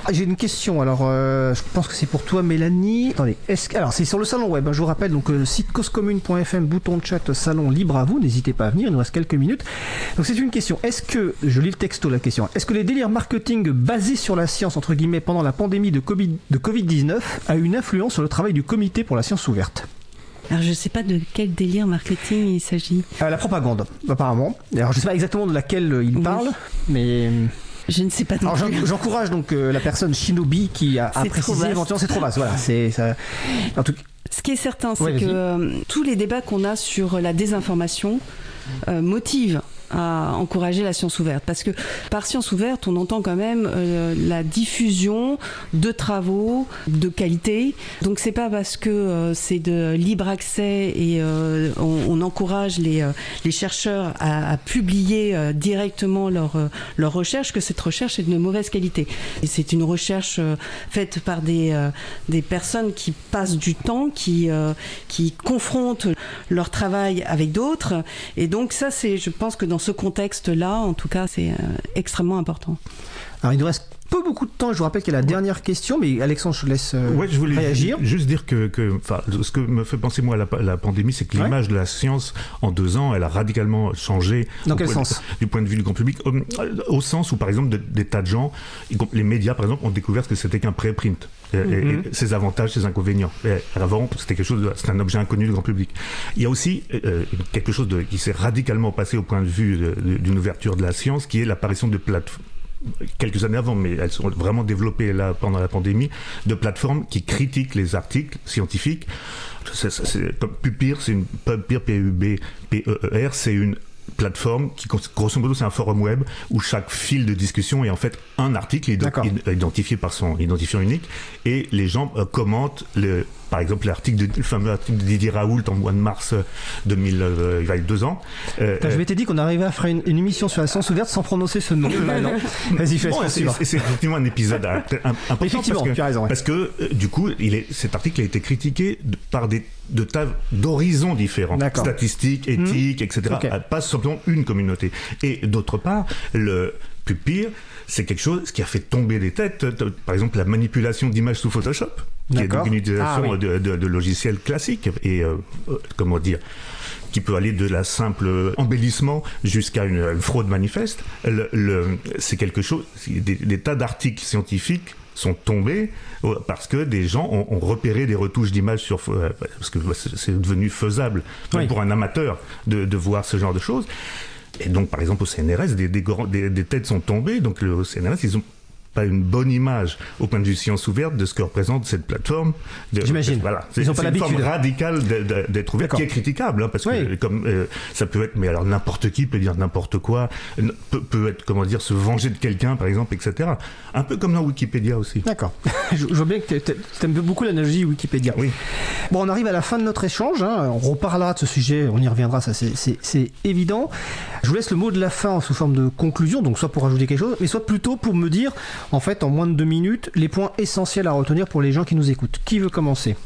Speaker 1: Ah, J'ai une question. Alors, euh, je pense que c'est pour toi, Mélanie. Attendez. Alors, c'est sur le salon web. hein, je vous rappelle donc euh, site causecommune.fm, bouton de chat, salon libre à vous. N'hésitez pas à venir. Il nous reste quelques minutes. Donc, c'est une question. Est-ce que je lis le texto la question. Est-ce que les délires marketing basés sur la science entre guillemets pendant la pandémie de Covid de Covid 19 a une influence sur le travail du comité pour la science ouverte?
Speaker 2: Alors je sais pas de quel délire marketing il s'agit.
Speaker 1: Euh, La propagande, apparemment. Alors, je sais pas exactement de laquelle il
Speaker 2: Oui.
Speaker 1: parle, mais
Speaker 2: Je ne sais pas
Speaker 1: Alors j'encourage donc euh, la personne Shinobi qui a, précisé éventuellement c'est trop vaste. Voilà, c'est ça. En tout cas,
Speaker 2: Ce qui est certain, c'est
Speaker 1: Ouais,
Speaker 2: que euh, tous les débats qu'on a sur la désinformation euh, motivent à encourager la science ouverte. Parce que par science ouverte, on entend quand même euh, la diffusion de travaux de qualité. Donc c'est pas parce que euh, c'est de libre accès et euh, on, encourage les, les chercheurs à, publier directement leur, leur recherche que cette recherche est de mauvaise qualité. Et c'est une recherche faite par des, des personnes qui passent du temps, qui, qui confrontent leur travail avec d'autres. Et donc ça, c'est, je pense que dans ce contexte-là, en tout cas, c'est extrêmement important.
Speaker 1: Alors il peu beaucoup de temps. Je vous rappelle qu'il y a la dernière question, mais Alexandre, je laisse euh,
Speaker 5: ouais, je voulais
Speaker 1: réagir.
Speaker 5: Juste dire que, que ce que me fait penser moi la, la pandémie, c'est que l'image de la science en deux ans, elle a radicalement changé.
Speaker 1: Dans quel sens
Speaker 5: de, Du point de vue du grand public, au, au sens où par exemple des tas de gens, les médias par exemple, ont découvert que c'était qu'un préprint. Et, et, ses avantages, ses inconvénients. Et avant, c'était quelque chose, c'est un objet inconnu du grand public. Il y a aussi euh, quelque chose de, qui s'est radicalement passé au point de vue d'une ouverture de la science, qui est l'apparition de plateformes quelques années avant, mais elles sont vraiment développées là pendant la pandémie, de plateformes qui critiquent les articles scientifiques. C'est, Pupir, c'est une Pupir, P-U-B-P-E-E-R, c'est une plateforme qui, grosso modo, c'est un forum web où chaque fil de discussion est en fait un article identifié par son identifiant unique et les gens euh, commentent le, par exemple l'article le fameux article de Didier Raoult en mois de mars 2000 euh, il y a deux ans.
Speaker 1: Euh, je m'étais dit qu'on arrivait à faire une, une, émission sur la science ouverte sans prononcer ce nom. [LAUGHS] Vas-y fais
Speaker 5: bon, c'est effectivement un épisode important
Speaker 1: effectivement,
Speaker 5: parce que,
Speaker 1: tu as raison, ouais.
Speaker 5: parce que euh, du coup il est, cet article a été critiqué de, par des de tas d'horizons différents. Statistiques éthiques mmh. etc okay. pas simplement une communauté. Et d'autre part le plus pire, c'est quelque chose qui a fait tomber des têtes. Par exemple, la manipulation d'images sous Photoshop, qui est donc une utilisation ah, oui. de, de, de, logiciels classiques et euh, comment dire qui peut aller de la simple embellissement jusqu'à une, une, fraude manifeste. Le, le, c'est quelque chose, des, des tas d'articles scientifiques sont tombés parce que des gens ont, ont repéré des retouches d'images sur parce que c'est devenu faisable oui. pour un amateur de, de voir ce genre de choses. Et donc, par exemple, au CNRS, des, des, têtes sont tombées. Donc, le CNRS, ils ont pas une bonne image au point de vue science ouverte de ce que représente cette plateforme.
Speaker 1: J'imagine.
Speaker 5: Voilà. C'est une forme radicale d'être ouverte qui est critiquable, hein, parce oui. que comme euh, ça peut être, mais alors n'importe qui peut dire n'importe quoi, peut, peut, être comment dire se venger de quelqu'un par exemple, etc. Un peu comme dans Wikipédia aussi.
Speaker 1: D'accord. [LAUGHS] je, je vois bien que tu aimes beaucoup l'analogie Wikipédia.
Speaker 5: Oui.
Speaker 1: Bon, on arrive à la fin de notre échange. Hein. On reparlera de ce sujet, on y reviendra, ça c'est évident. Je vous laisse le mot de la fin sous forme de conclusion, donc soit pour ajouter quelque chose, mais soit plutôt pour me dire en fait, en moins de deux minutes, les points essentiels à retenir pour les gens qui nous écoutent. Qui veut commencer?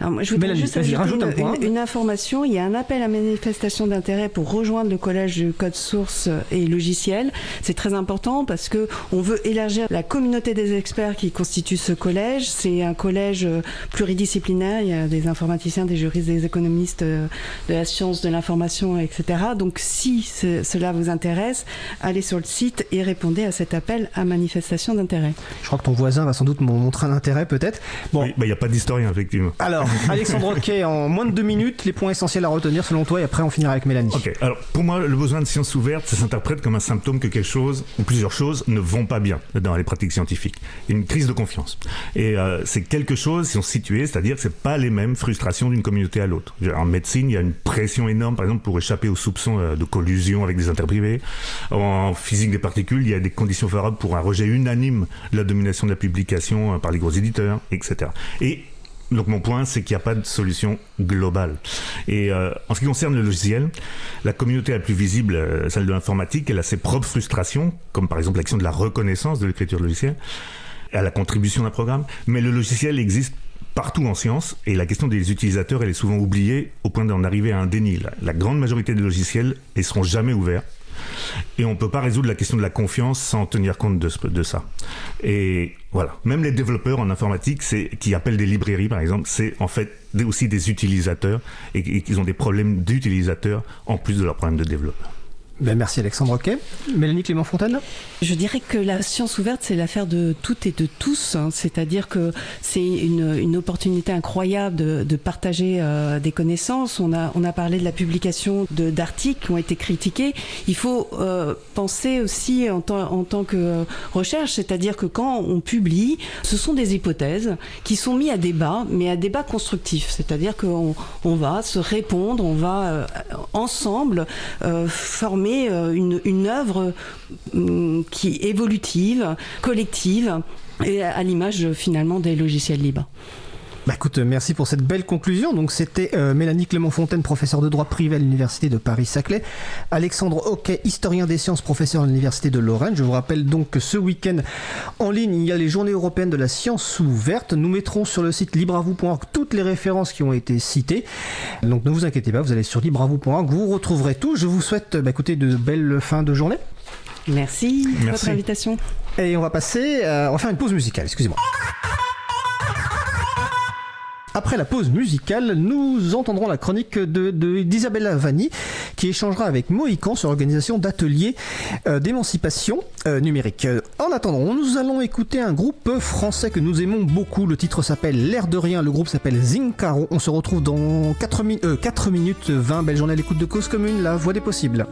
Speaker 2: Alors moi, je voudrais
Speaker 1: Mélanie,
Speaker 2: juste
Speaker 1: rajoute
Speaker 2: une,
Speaker 1: un point.
Speaker 2: Une, une, information. Il y a un appel à manifestation d'intérêt pour rejoindre le collège de code source et logiciel. C'est très important parce que on veut élargir la communauté des experts qui constitue ce collège. C'est un collège pluridisciplinaire. Il y a des informaticiens, des juristes, des économistes, de la science de l'information, etc. Donc, si cela vous intéresse, allez sur le site et répondez à cet appel à manifestation d'intérêt.
Speaker 1: Je crois que ton voisin va sans doute montrer un intérêt, peut-être.
Speaker 5: Bon, il oui, n'y bah, a pas d'historien, effectivement.
Speaker 1: Alors. [LAUGHS] Alexandre Roquet, en moins de deux minutes, les points essentiels à retenir selon toi, et après on finira avec Mélanie.
Speaker 5: Ok, alors pour moi, le besoin de science ouverte, ça s'interprète comme un symptôme que quelque chose, ou plusieurs choses, ne vont pas bien dans les pratiques scientifiques. Une crise de confiance. Et euh, c'est quelque chose, si on se situe, c'est-à-dire que c'est pas les mêmes frustrations d'une communauté à l'autre. En médecine, il y a une pression énorme, par exemple, pour échapper aux soupçons euh, de collusion avec des interprivés. En physique des particules, il y a des conditions favorables pour un rejet unanime de la domination de la publication euh, par les gros éditeurs, etc. Et donc mon point, c'est qu'il n'y a pas de solution globale. Et euh, en ce qui concerne le logiciel, la communauté la plus visible, euh, celle de l'informatique, elle a ses propres frustrations, comme par exemple l'action de la reconnaissance de l'écriture logicielle, à la contribution d'un programme. Mais le logiciel existe partout en science et la question des utilisateurs, elle est souvent oubliée au point d'en arriver à un déni. La, la grande majorité des logiciels, ils seront jamais ouverts. Et on ne peut pas résoudre la question de la confiance sans tenir compte de, ça. Et voilà. Même les développeurs en informatique, qui appellent des librairies, par exemple, c'est en fait aussi des utilisateurs et, et qu'ils ont des problèmes d'utilisateurs en plus de leurs problèmes de développeurs.
Speaker 1: Ben merci Alexandre Roquet. Mélanie Clément Fontaine
Speaker 2: Je dirais que la science ouverte, c'est l'affaire de toutes et de tous. Hein. C'est-à-dire que c'est une, opportunité incroyable de, partager euh, des connaissances. On a, on a parlé de la publication d'articles qui ont été critiqués. Il faut euh, penser aussi en, en tant que recherche, c'est-à-dire que quand on publie, ce sont des hypothèses qui sont mises à débat, mais à débat constructif. C'est-à-dire qu'on on va se répondre, on va euh, ensemble former mais une, œuvre hum, qui évolutive, collective, et à l'image finalement des logiciels libres.
Speaker 7: Bah écoute, merci pour cette belle conclusion. Donc c'était euh, Mélanie Clément-Fontaine, professeure de droit privé à l'université de Paris-Saclay, Alexandre Hockey, historien des sciences, professeur à l'université de Lorraine. Je vous rappelle donc que ce week-end en ligne, il y a les Journées européennes de la science ouverte. Nous mettrons sur le site libravou.org toutes les références qui ont été citées. Donc ne vous inquiétez pas, vous allez sur libravou.org, vous retrouverez tout. Je vous souhaite, bah, écoutez, de belles fins de journée.
Speaker 2: Merci, pour votre invitation.
Speaker 7: Et on va passer, euh, on va faire une pause musicale. Excusez-moi. Après la pause musicale, nous entendrons la chronique d'Isabella de, Vanni qui échangera avec Mohican sur l'organisation d'ateliers euh, d'émancipation euh, numérique. En attendant, nous allons écouter un groupe français que nous aimons beaucoup. Le titre s'appelle L'air de rien. Le groupe s'appelle Zincaro. On se retrouve dans 4, 4 minutes 20. Belle journée à l'écoute de Cause Commune, la voix des possibles.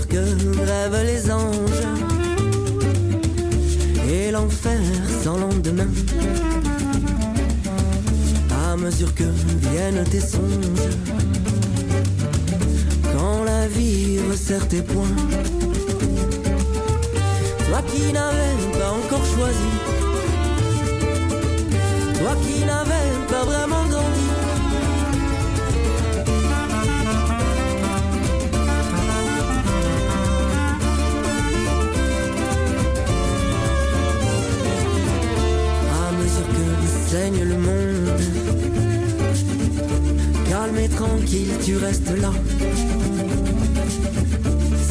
Speaker 7: que rêvent les anges. Et l'enfer sans lendemain. À mesure que viennent tes songes. Quand la vie resserre tes poings. Toi qui n'avais pas encore choisi. Toi qui n'avais pas vraiment tranquille, tu restes là.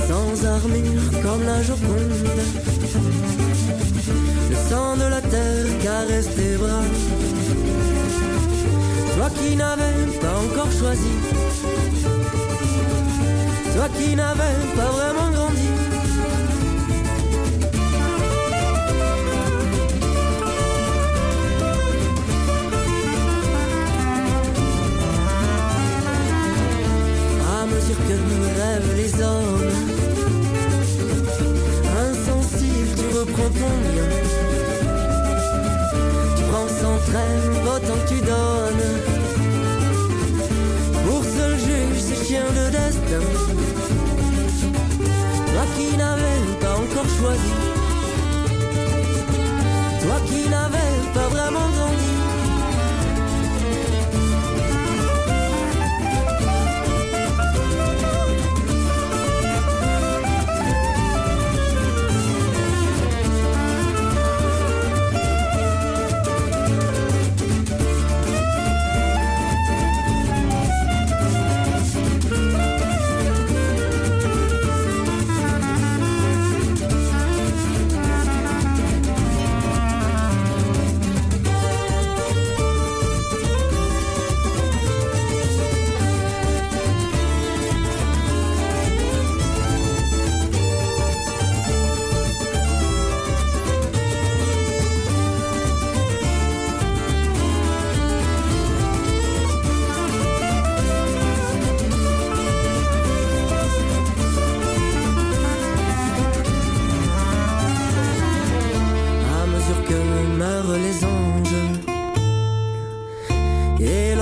Speaker 7: Sans armure comme la Joconde. Le sang de la terre caresse tes bras. Toi qui n'avais pas encore choisi. Toi qui n'avais pas vraiment Tu prends sans traîne autant que tu donnes. Pour seul juge ce chien de destin. Toi qui n'avais pas encore choisi. Toi qui n'avais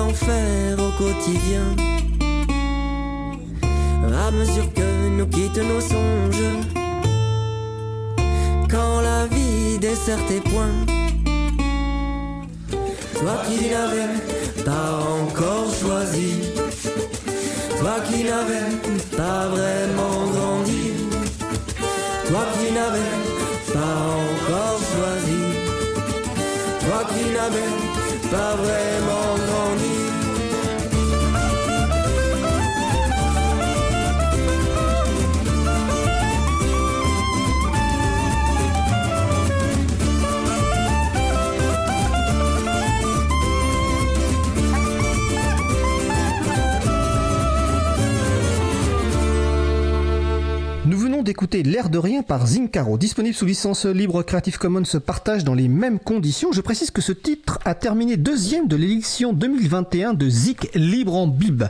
Speaker 7: l'enfer au quotidien. À mesure que nous quittent nos songes, quand la vie dessert tes points, toi qui n'avais pas encore choisi, toi qui n'avais pas vraiment grandi, toi qui n'avais pas encore choisi, toi qui n'avais pas vraiment grandi.
Speaker 1: D'écouter L'air de rien par Zincaro, disponible sous licence libre Creative Commons se partage dans les mêmes conditions. Je précise que ce titre a terminé deuxième de l'élection 2021 de Zik Libre en Bib.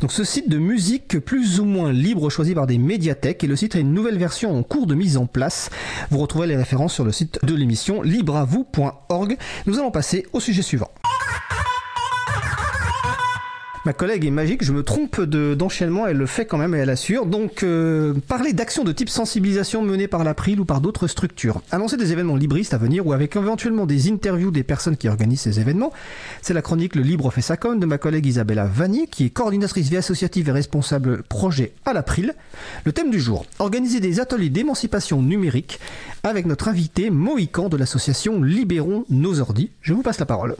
Speaker 1: Donc ce site de musique plus ou moins libre choisi par des médiathèques et le site a une nouvelle version en cours de mise en place. Vous retrouvez les références sur le site de l'émission libreavou.org. Nous allons passer au sujet suivant. Ma collègue est magique, je me trompe de- d'enchaînement, elle le fait quand même et elle assure. Donc, euh, parler d'actions de type sensibilisation menées par l'April ou par d'autres structures. Annoncer des événements libristes à venir ou avec éventuellement des interviews des personnes qui organisent ces événements. C'est la chronique Le Libre fait sa com de ma collègue Isabella Vanier, qui est coordinatrice vie associative et responsable projet à l'April. Le thème du jour, organiser des ateliers d'émancipation numérique avec notre invité Mohican de l'association Libérons nos ordis. Je vous passe la parole.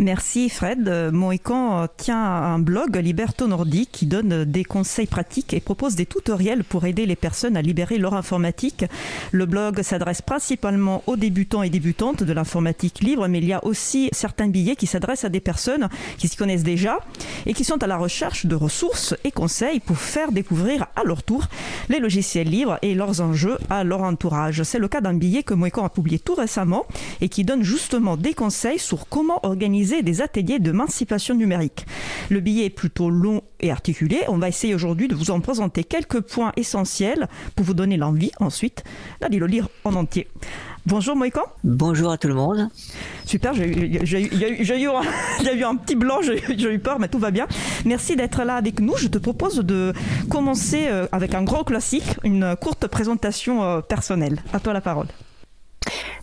Speaker 8: Merci Fred. Euh, Mohican euh, tient un blog Liberto Nordique qui donne euh, des conseils pratiques et propose des tutoriels pour aider les personnes à libérer leur informatique. Le blog s'adresse principalement aux débutants et débutantes de l'informatique libre, mais il y a aussi certains billets qui s'adressent à des personnes qui s'y connaissent déjà et qui sont à la recherche de ressources et conseils pour faire découvrir à leur tour les logiciels libres et leurs enjeux à leur entourage. C'est le cas d'un billet que Mohican a publié tout récemment et qui donne justement des conseils sur comment organiser des ateliers d'émancipation numérique. Le billet est plutôt long et articulé. On va essayer aujourd'hui de vous en présenter quelques points essentiels pour vous donner l'envie ensuite d'aller le lire en entier. Bonjour Mohican.
Speaker 9: Bonjour à tout le monde.
Speaker 8: Super, j'ai eu, eu- il y a eu- un- petit blanc, j'ai eu peur, mais tout va bien. Merci d'être là avec nous. Je te propose de commencer euh, avec un gros classique, une courte présentation euh, personnelle. À toi la parole.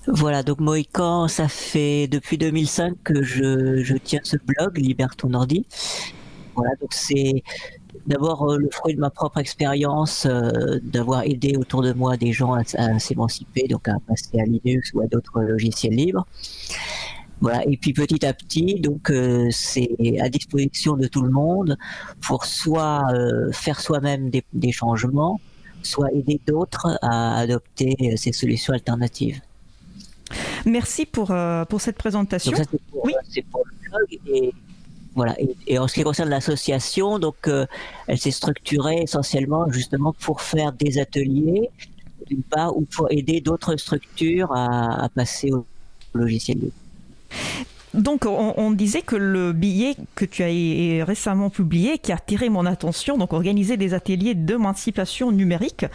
Speaker 9: Voilà, donc Mohican, ça fait depuis 2005 que je, tiens ce blog, Liberton Ordi. Voilà, donc c'est d'abord euh, le fruit de ma propre expérience euh, d'avoir aidé autour de moi des gens à, s'émanciper, donc à passer à Linux ou à d'autres logiciels libres. Voilà, et puis petit à petit, donc euh, c'est à disposition de tout le monde pour soit faire soi-même des, changements, soit aider d'autres à adopter ces solutions alternatives.
Speaker 8: Merci pour, euh, pour cette présentation.
Speaker 9: Donc ça, c'est pour,
Speaker 8: Oui.
Speaker 9: euh, c'est pour le blog. Et, voilà. Et, et en ce qui concerne l'association, donc euh, elle s'est structurée essentiellement justement pour faire des ateliers, d'une part, ou pour aider d'autres structures à, à passer au logiciel libre.
Speaker 8: Donc, on, on disait que le billet que tu as récemment publié, qui a attiré mon attention, donc organiser des ateliers d'émancipation numérique,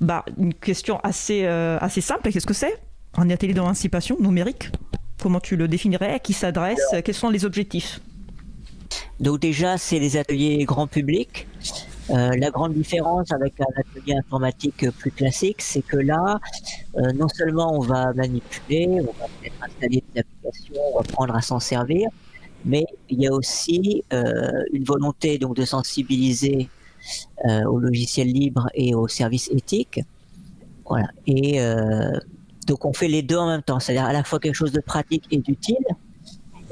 Speaker 8: bah, une question assez, euh, assez simple. Qu'est-ce que c'est? Un atelier d'émancipation numérique? Comment tu le définirais? À qui s'adresse? Quels sont les objectifs?
Speaker 9: Donc déjà, c'est les ateliers grand public. Euh, la grande différence avec un atelier informatique plus classique, c'est que là, euh, non seulement on va manipuler, on va peut-être installer des applications, on va apprendre à s'en servir, mais il y a aussi euh, une volonté donc de sensibiliser euh, au logiciel libre et aux services éthiques. Voilà. Et donc on fait les deux en même temps, c'est-à-dire à la fois quelque chose de pratique et d'utile,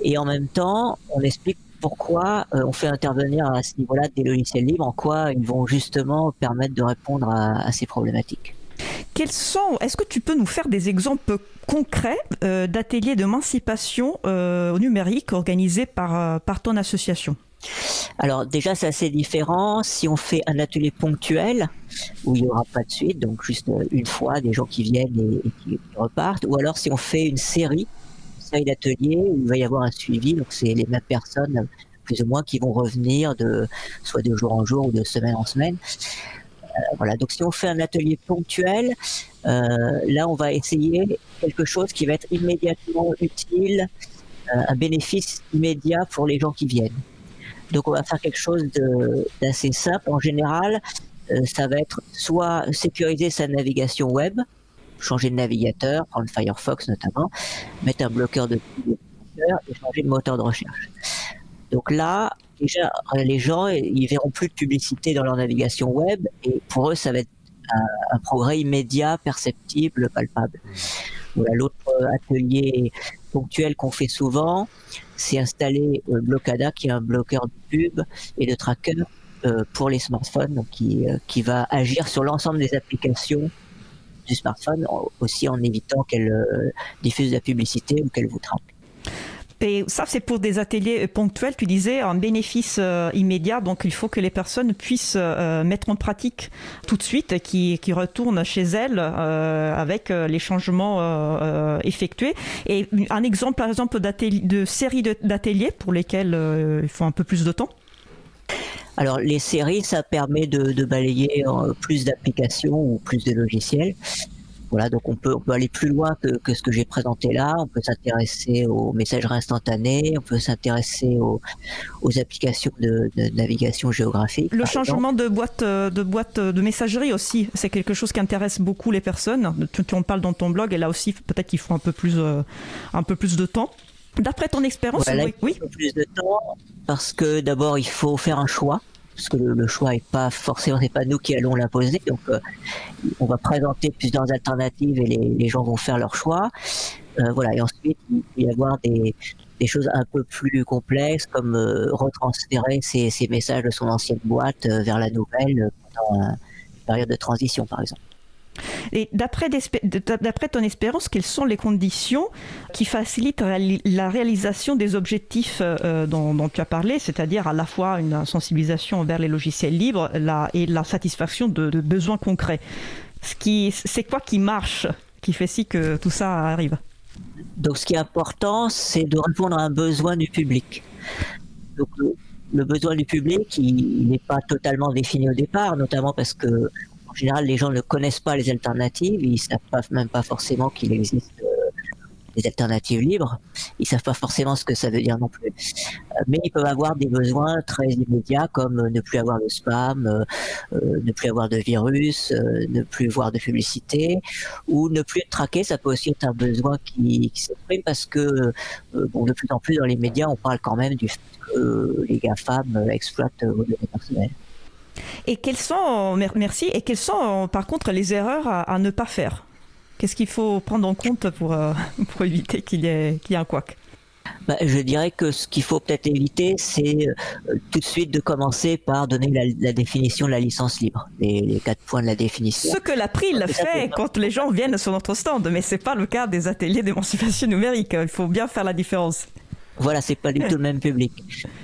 Speaker 9: et en même temps on explique pourquoi euh, on fait intervenir à ce niveau-là des logiciels libres, en quoi ils vont justement permettre de répondre à, à ces problématiques.
Speaker 8: Quels sont Est-ce que tu peux nous faire des exemples concrets euh, d'ateliers d'émancipation euh, numérique organisés par, par ton association?
Speaker 9: Alors déjà c'est assez différent. Si on fait un atelier ponctuel où il n'y aura pas de suite, donc juste euh, une fois des gens qui viennent et, qui, repartent, ou alors si on fait une série, une série d'ateliers où il va y avoir un suivi, donc c'est les mêmes personnes plus ou moins qui vont revenir de soit de jour en jour ou de semaine en semaine. Euh, voilà, donc si on fait un atelier ponctuel, euh, là on va essayer quelque chose qui va être immédiatement utile, un bénéfice immédiat pour les gens qui viennent. Donc on va faire quelque chose d'assez simple. En général, ça va être soit sécuriser sa navigation web, changer de navigateur, prendre Firefox notamment, mettre un bloqueur de et changer de moteur de recherche. Donc là, déjà, euh, les gens, ils verront plus de publicité dans leur navigation web et pour eux, ça va être un, progrès immédiat, perceptible, palpable. Voilà, l'autre euh, atelier ponctuel qu'on fait souvent, c'est installer euh, Blocada, qui est un bloqueur de pub et de tracker euh, pour les smartphones, qui, euh, qui va agir sur l'ensemble des applications du smartphone, aussi en évitant qu'elle euh, diffuse de la publicité ou qu'elle vous traque.
Speaker 8: Et ça, c'est pour des ateliers ponctuels, tu disais, un bénéfice euh, immédiat. Donc, il faut que les personnes puissent euh, mettre en pratique tout de suite, qui, qui retournent chez elles euh, avec les changements effectués. Et un exemple, par exemple, de séries d'ateliers pour lesquels il faut un peu plus de temps
Speaker 9: alors les séries, ça permet de, de balayer plus d'applications ou plus de logiciels. Voilà, donc on peut, on peut aller plus loin que, que ce que j'ai présenté là. On peut s'intéresser aux messageries instantanées, on peut s'intéresser aux, aux, applications de, de, navigation géographique.
Speaker 8: Le changement de boîte, euh, de boîte de messagerie aussi, c'est quelque chose qui intéresse beaucoup les personnes. Tu, tu en parles dans ton blog et là aussi, peut-être qu'il faut un peu plus, euh, un peu plus de temps. D'après ton expérience,
Speaker 9: oui. Il faut plus de temps parce que d'abord il faut faire un choix parce que le, choix est pas forcément, c'est pas nous qui allons l'imposer. Donc, euh, on va présenter plusieurs alternatives et les, les gens vont faire leur choix. Euh, voilà. Et ensuite, il peut y avoir des, des choses un peu plus complexes, comme euh, retransférer ces, messages de son ancienne boîte vers la nouvelle pendant une période de transition, par exemple.
Speaker 8: Et d'après ton expérience, quelles sont les conditions qui facilitent la réalisation des objectifs euh, dont, tu as parlé, c'est-à-dire à la fois une sensibilisation vers les logiciels libres et la satisfaction de, besoins concrets C'est quoi qui marche, qui fait si que tout ça arrive?
Speaker 9: Donc ce qui est important, c'est de répondre à un besoin du public. Le besoin du public, il n'est pas totalement défini au départ, notamment parce que général, les gens ne connaissent pas les alternatives, ils savent pas, même pas forcément qu'il existe euh, des alternatives libres. Ils savent pas forcément ce que ça veut dire non plus. Euh, mais ils peuvent avoir des besoins très immédiats comme euh, ne plus avoir de spam, ne plus avoir de virus, ne plus voir de publicité ou ne plus être traqué. Ça peut aussi être un besoin qui, qui s'exprime parce que bon, de plus en plus dans les médias, on parle quand même du fait que les GAFAM exploitent vos données personnelles.
Speaker 8: Et quelles sont, merci, et quelles sont par contre les erreurs à, ne pas faire? Qu'est-ce qu'il faut prendre en compte pour, euh, [LAUGHS] pour éviter qu'il y, ait, y ait un couac?
Speaker 9: Bah, je dirais que ce qu'il faut peut-être éviter, c'est euh, tout de suite de commencer par donner la, définition de la licence libre, les, quatre points de la définition.
Speaker 8: Ce que l'April fait quand les gens viennent sur notre stand, mais c'est pas le cas des ateliers d'émancipation numérique. Il faut bien faire la différence.
Speaker 9: Voilà, c'est pas du tout le même public.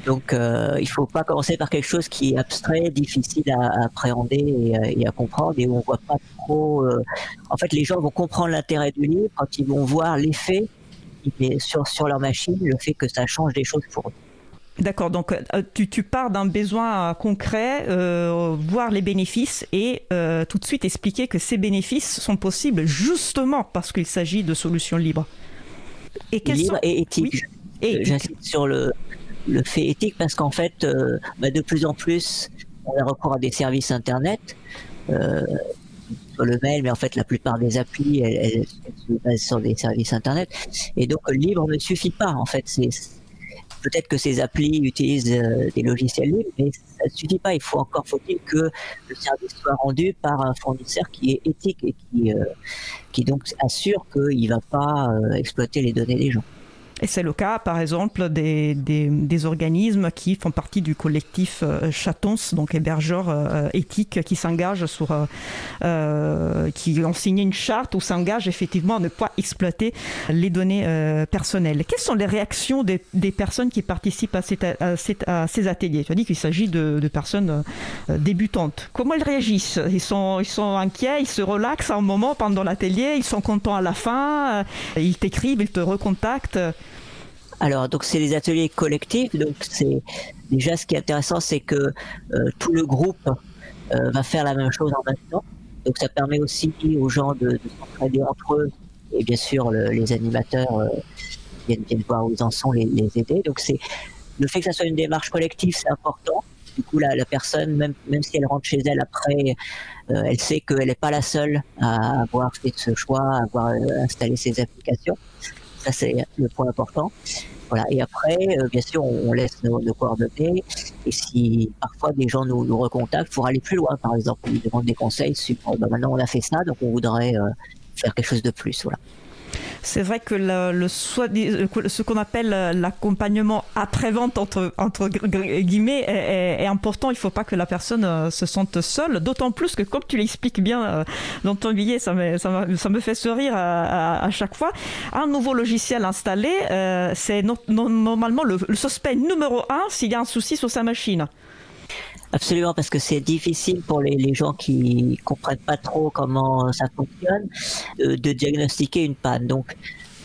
Speaker 9: Donc, euh, il faut pas commencer par quelque chose qui est abstrait, difficile à, appréhender et, à comprendre, et où on voit pas trop. Euh, en fait, les gens vont comprendre l'intérêt du livre quand ils vont voir l'effet sur sur leur machine, le fait que ça change des choses pour eux.
Speaker 8: D'accord, donc euh, tu, tu pars d'un besoin concret, euh, voir les bénéfices et euh, tout de suite expliquer que ces bénéfices sont possibles justement parce qu'il s'agit de solutions libres.
Speaker 9: Et libres et éthiques. Et j'insiste sur le, le fait éthique parce qu'en fait, euh, bah, de plus en plus, on a recours à des services Internet. Euh, sur le mail, mais en fait, la plupart des applis, elles, se basent sur des services Internet. Et donc, le libre ne suffit pas. En fait, c'est peut-être que ces applis utilisent euh, des logiciels libres, mais ça ne suffit pas. Il faut encore faut-il que le service soit rendu par un fournisseur qui est éthique et qui, qui donc assure qu'il ne va pas exploiter les données des gens.
Speaker 8: Et c'est le cas, par exemple, des, organismes qui font partie du collectif euh, Chatons, donc hébergeurs euh, éthiques, qui s'engagent sur, euh, qui ont signé une charte où s'engagent effectivement à ne pas exploiter les données personnelles. Quelles sont les réactions des, personnes qui participent à, à, ces ateliers? Tu as dit qu'il s'agit de, personnes débutantes. Comment ils réagissent? Ils sont, ils sont inquiets, ils se relaxent un moment pendant l'atelier, ils sont contents à la fin, ils t'écrivent, ils te recontactent.
Speaker 9: Alors, donc c'est des ateliers collectifs. Donc, c'est déjà ce qui est intéressant, c'est que euh, tout le groupe euh, va faire la même chose en même temps. Donc, ça permet aussi aux gens de, de s'entraider entre eux et bien sûr les animateurs euh, viennent, voir où ils en sont, les, aider. Donc, c'est le fait que ça soit une démarche collective, c'est important. Du coup, la, personne, même, même si elle rentre chez elle après, elle sait qu'elle n'est pas la seule à avoir fait ce choix, à avoir installé ces applications. Ça, c'est le point important. Voilà. Et après, euh, bien sûr, on, laisse nos, coordonnées. Et si parfois des gens nous, nous, recontactent pour aller plus loin, par exemple, ils demandent des conseils sur bah, maintenant on a fait ça, donc on voudrait euh, faire quelque chose de plus. Voilà.
Speaker 8: C'est vrai que le, ce qu'on appelle l'accompagnement après-vente, entre, entre guillemets, est, important. Il ne faut pas que la personne se sente seule, d'autant plus que, comme tu l'expliques bien dans ton billet, ça me, fait sourire à, chaque fois. Un nouveau logiciel installé, c'est normalement le, le suspect numéro un s'il y a un souci sur sa machine.
Speaker 9: Absolument, parce que c'est difficile pour les, gens qui comprennent pas trop comment ça fonctionne de, de diagnostiquer une panne. Donc,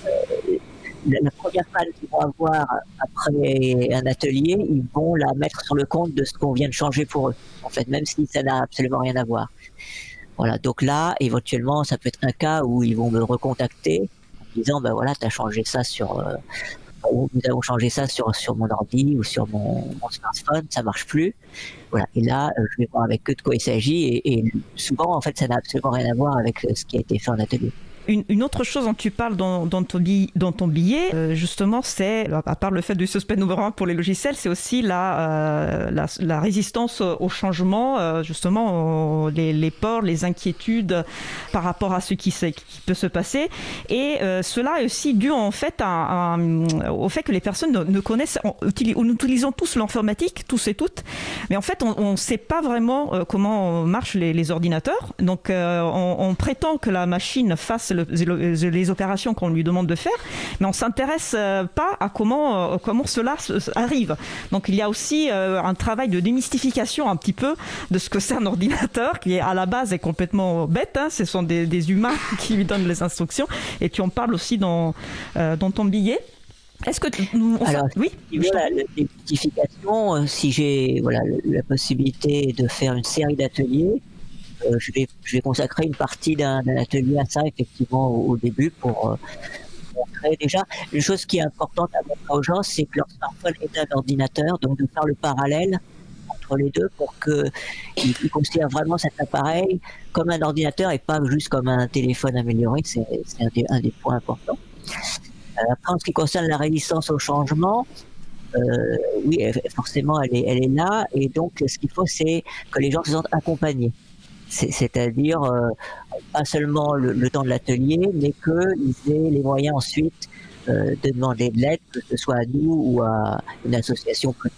Speaker 9: euh, la, première panne qu'ils vont avoir après un atelier, ils vont la mettre sur le compte de ce qu'on vient de changer pour eux. En fait, même si ça n'a absolument rien à voir. Voilà. Donc là, éventuellement, ça peut être un cas où ils vont me recontacter en disant, ben voilà, tu as changé ça sur, euh, nous avons changé ça sur, sur mon ordi ou sur mon, smartphone, ça marche plus. Voilà. Et là, euh, je vais voir avec eux de quoi il s'agit et, et souvent, en fait, ça n'a absolument rien à voir avec ce qui a été fait en atelier.
Speaker 8: Une, autre chose dont tu parles dans, ton, billet, euh, justement, c'est, à part le fait du suspect numéro un pour les logiciels, c'est aussi la, euh, résistance au changement, euh, justement, les, les, peurs, les inquiétudes par rapport à ce qui, peut se passer. Et cela est aussi dû, en fait, au fait que les personnes ne, connaissent, on, nous utilisons tous l'informatique, tous et toutes, mais en fait, on ne sait pas vraiment comment marchent les, ordinateurs. Donc, on, on prétend que la machine fasse les opérations qu'on lui demande de faire, mais on s'intéresse euh, pas à comment, euh, comment cela arrive. Donc il y a aussi euh, un travail de démystification un petit peu de ce que c'est un ordinateur qui est à la base est complètement bête. Hein. Ce sont des, des, humains [LAUGHS] qui lui donnent les instructions. Et tu en parles aussi dans, dans ton billet. Est-ce que tu...
Speaker 9: Alors, oui, voilà, la démystification, si j'ai voilà la possibilité de faire une série d'ateliers, euh, je, vais, consacrer une partie d'un atelier à ça, effectivement, au, début, pour euh, montrer déjà. Une chose qui est importante à montrer aux gens, c'est que leur smartphone est un ordinateur, donc de faire le parallèle entre les deux pour qu'ils ils considèrent vraiment cet appareil comme un ordinateur et pas juste comme un téléphone amélioré. C'est un, des points importants. Euh, après, en ce qui concerne la résistance au changement, oui, forcément, elle est, elle est là. Et donc, ce qu'il faut, c'est que les gens se sentent accompagnés c'est-à-dire euh, pas seulement le, temps de l'atelier, mais qu'ils aient les moyens ensuite euh, de demander de l'aide, que ce soit à nous ou à une association plus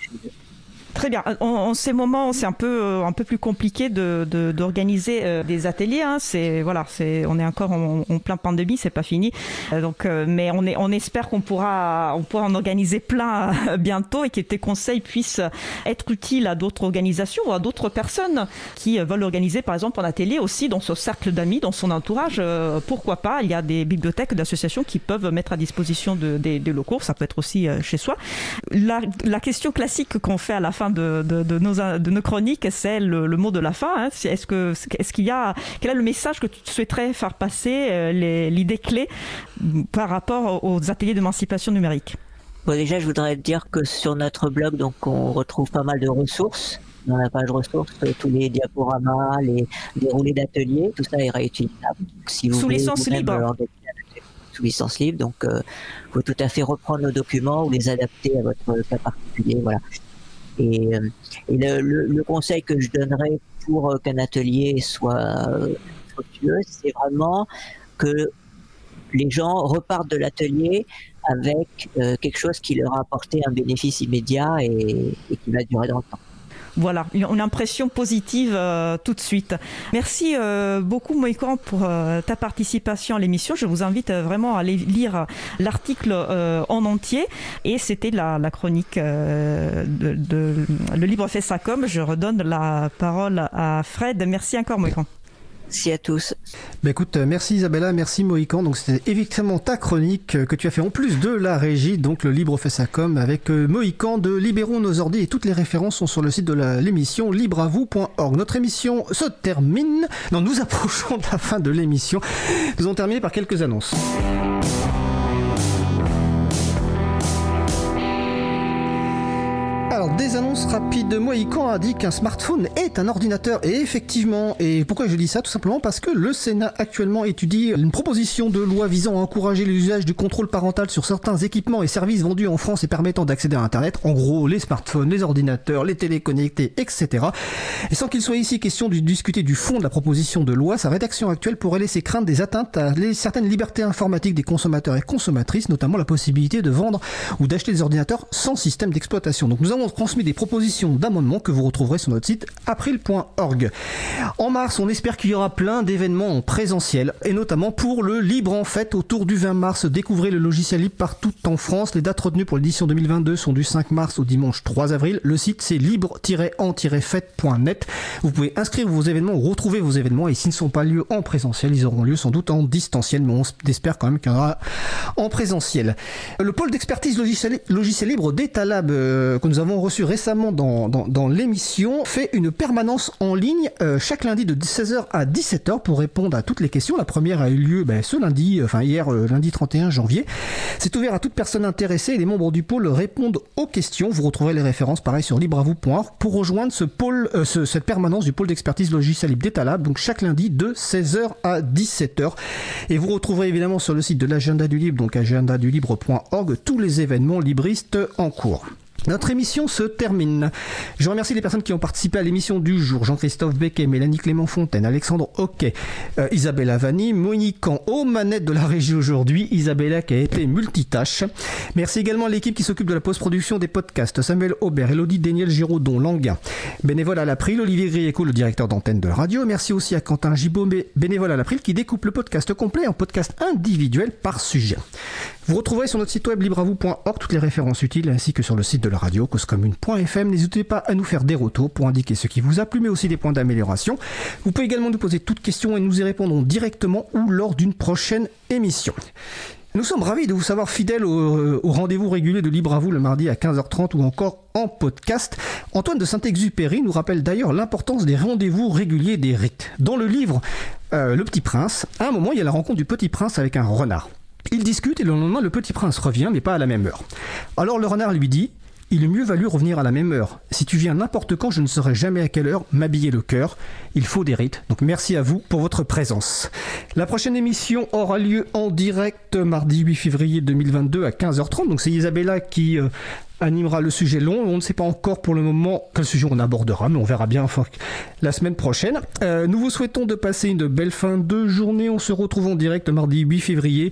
Speaker 8: Très bien. En, ces moments, c'est un peu euh, un peu plus compliqué de d'organiser euh, des ateliers. Hein. C'est voilà, c'est on est encore en, plein pandémie, c'est pas fini. Euh, donc, mais on est on espère qu'on pourra on pourra en organiser plein [LAUGHS] bientôt et que tes conseils puissent être utiles à d'autres organisations ou à d'autres personnes qui veulent organiser, par exemple, un atelier aussi dans son cercle d'amis, dans son entourage. pourquoi pas? Il y a des bibliothèques, d'associations qui peuvent mettre à disposition de, des, des, locaux. Ça peut être aussi chez soi. La, la question classique qu'on fait à la fin de, de, nos, de nos chroniques, c'est le, mot de la fin. Hein. Est-ce que, est-ce qu'il y a, quel est le message que tu souhaiterais faire passer, euh, l'idée clé par rapport aux ateliers d'émancipation numérique?
Speaker 9: Bon, déjà, je voudrais dire que sur notre blog, donc, on retrouve pas mal de ressources. Dans la page ressources, tous les diaporamas, les, roulés d'ateliers, tout ça est réutilisable.
Speaker 8: Si vous Sous licence libre
Speaker 9: sous licence libre, donc il euh, faut tout à fait reprendre nos documents ou les adapter à votre cas particulier. Voilà. Et, euh, le, conseil que je donnerais pour euh, qu'un atelier soit euh, fructueux, c'est vraiment que les gens repartent de l'atelier avec quelque chose qui leur a apporté un bénéfice immédiat et qui va durer dans le temps.
Speaker 8: Voilà, une impression positive euh, tout de suite. Merci euh, beaucoup Moïkan pour euh, ta participation à l'émission. Je vous invite vraiment à aller lire l'article en entier. Et c'était la, chronique de, Le Libre fait. Je redonne la parole à Fred. Merci encore Moïkan.
Speaker 9: Merci à tous.
Speaker 1: Bah écoute, euh, merci Isabella, merci Mohican. Donc c'était évidemment ta chronique euh, que tu as fait en plus de la régie, donc le Libre fait sa com avec euh, Mohican de Libérons nos ordi et toutes les références sont sur le site de l'émission libreavou.org. Notre émission se termine. Non, nous [LAUGHS] approchons de la fin de l'émission. Nous allons terminer par quelques annonces. Alors, des annonces rapides. Mohican a dit qu'un smartphone est un ordinateur. Et effectivement, et pourquoi je dis ça? Tout simplement parce que le Sénat actuellement étudie une proposition de loi visant à encourager l'usage du contrôle parental sur certains équipements et services vendus en France et permettant d'accéder à Internet. En gros, les smartphones, les ordinateurs, les téléconnectés, etc. Et sans qu'il soit ici question de discuter du fond de la proposition de loi, sa rédaction actuelle pourrait laisser craindre des atteintes à certaines libertés informatiques des consommateurs et consommatrices, notamment la possibilité de vendre ou d'acheter des ordinateurs sans système d'exploitation. Donc nous avons transmis des propositions d'amendements que vous retrouverez sur notre site april.org. En mars, on espère qu'il y aura plein d'événements en présentiel et notamment pour le Libre en Fête autour du 20 mars. Découvrez le logiciel libre partout en France. Les dates retenues pour l'édition 2022 sont du 5 mars au dimanche 3 avril. Le site c'est libre-en-fête.net. Vous pouvez inscrire vos événements ou retrouver vos événements et s'ils ne sont pas lieu en présentiel, ils auront lieu sans doute en distanciel, mais on espère quand même qu'il y en aura en présentiel. Le pôle d'expertise logiciel, libre d'Etalab euh, que nous avons reçu récemment dans, l'émission fait une permanence en ligne euh, chaque lundi de 16h à 17h pour répondre à toutes les questions. La première a eu lieu ben, ce lundi, euh, enfin hier, euh, lundi 31 janvier. C'est ouvert à toute personne intéressée et les membres du pôle répondent aux questions. Vous retrouverez les références pareil sur libravou.org pour rejoindre ce pôle, cette permanence du pôle d'expertise logicielle libre d'Etalab, donc chaque lundi de 16h à 17h. Et vous retrouverez évidemment sur le site de l'agenda du libre, donc agendadulibre.org, tous les événements libristes en cours. Notre émission se termine. Je remercie les personnes qui ont participé à l'émission du jour. Jean-Christophe Becquet, Mélanie Clément Fontaine, Alexandre Hockey, euh, Isabella Vanni, Monique aux manettes de la régie aujourd'hui. Isabella qui a été multitâche. Merci également à l'équipe qui s'occupe de la post-production des podcasts. Samuel Aubert, Elodie Daniel Giraudon, Languin. Bénévole à l'April, Olivier Grieco, le directeur d'antenne de radio. Merci aussi à Quentin Gibaud, bénévole à l'April, qui découpe le podcast complet en podcast individuel par sujet. Vous retrouverez sur notre site web libravou.org toutes les références utiles ainsi que sur le site de la radio causecommune.fm. N'hésitez pas à nous faire des retours pour indiquer ce qui vous a plu mais aussi des points d'amélioration. Vous pouvez également nous poser toutes questions et nous y répondrons directement ou lors d'une prochaine émission. Nous sommes ravis de vous savoir fidèles au, euh, rendez-vous régulier de Libre à vous le mardi à 15h30 ou encore en podcast. Antoine de Saint-Exupéry nous rappelle d'ailleurs l'importance des rendez-vous réguliers des rites. Dans le livre euh, Le Petit Prince, à un moment il y a la rencontre du Petit Prince avec un renard. Ils discutent et le lendemain, le petit prince revient, mais pas à la même heure. Alors le renard lui dit Il est mieux valu revenir à la même heure. Si tu viens n'importe quand, je ne saurai jamais à quelle heure m'habiller le cœur. Il faut des rites. Donc merci à vous pour votre présence. La prochaine émission aura lieu en direct mardi 8 février 2022 à 15h30. Donc c'est Isabella qui euh, animera le sujet long. On ne sait pas encore pour le moment quel sujet on abordera, mais on verra bien la semaine prochaine. Euh, nous vous souhaitons de passer une belle fin de journée. On se retrouve en direct mardi 8 février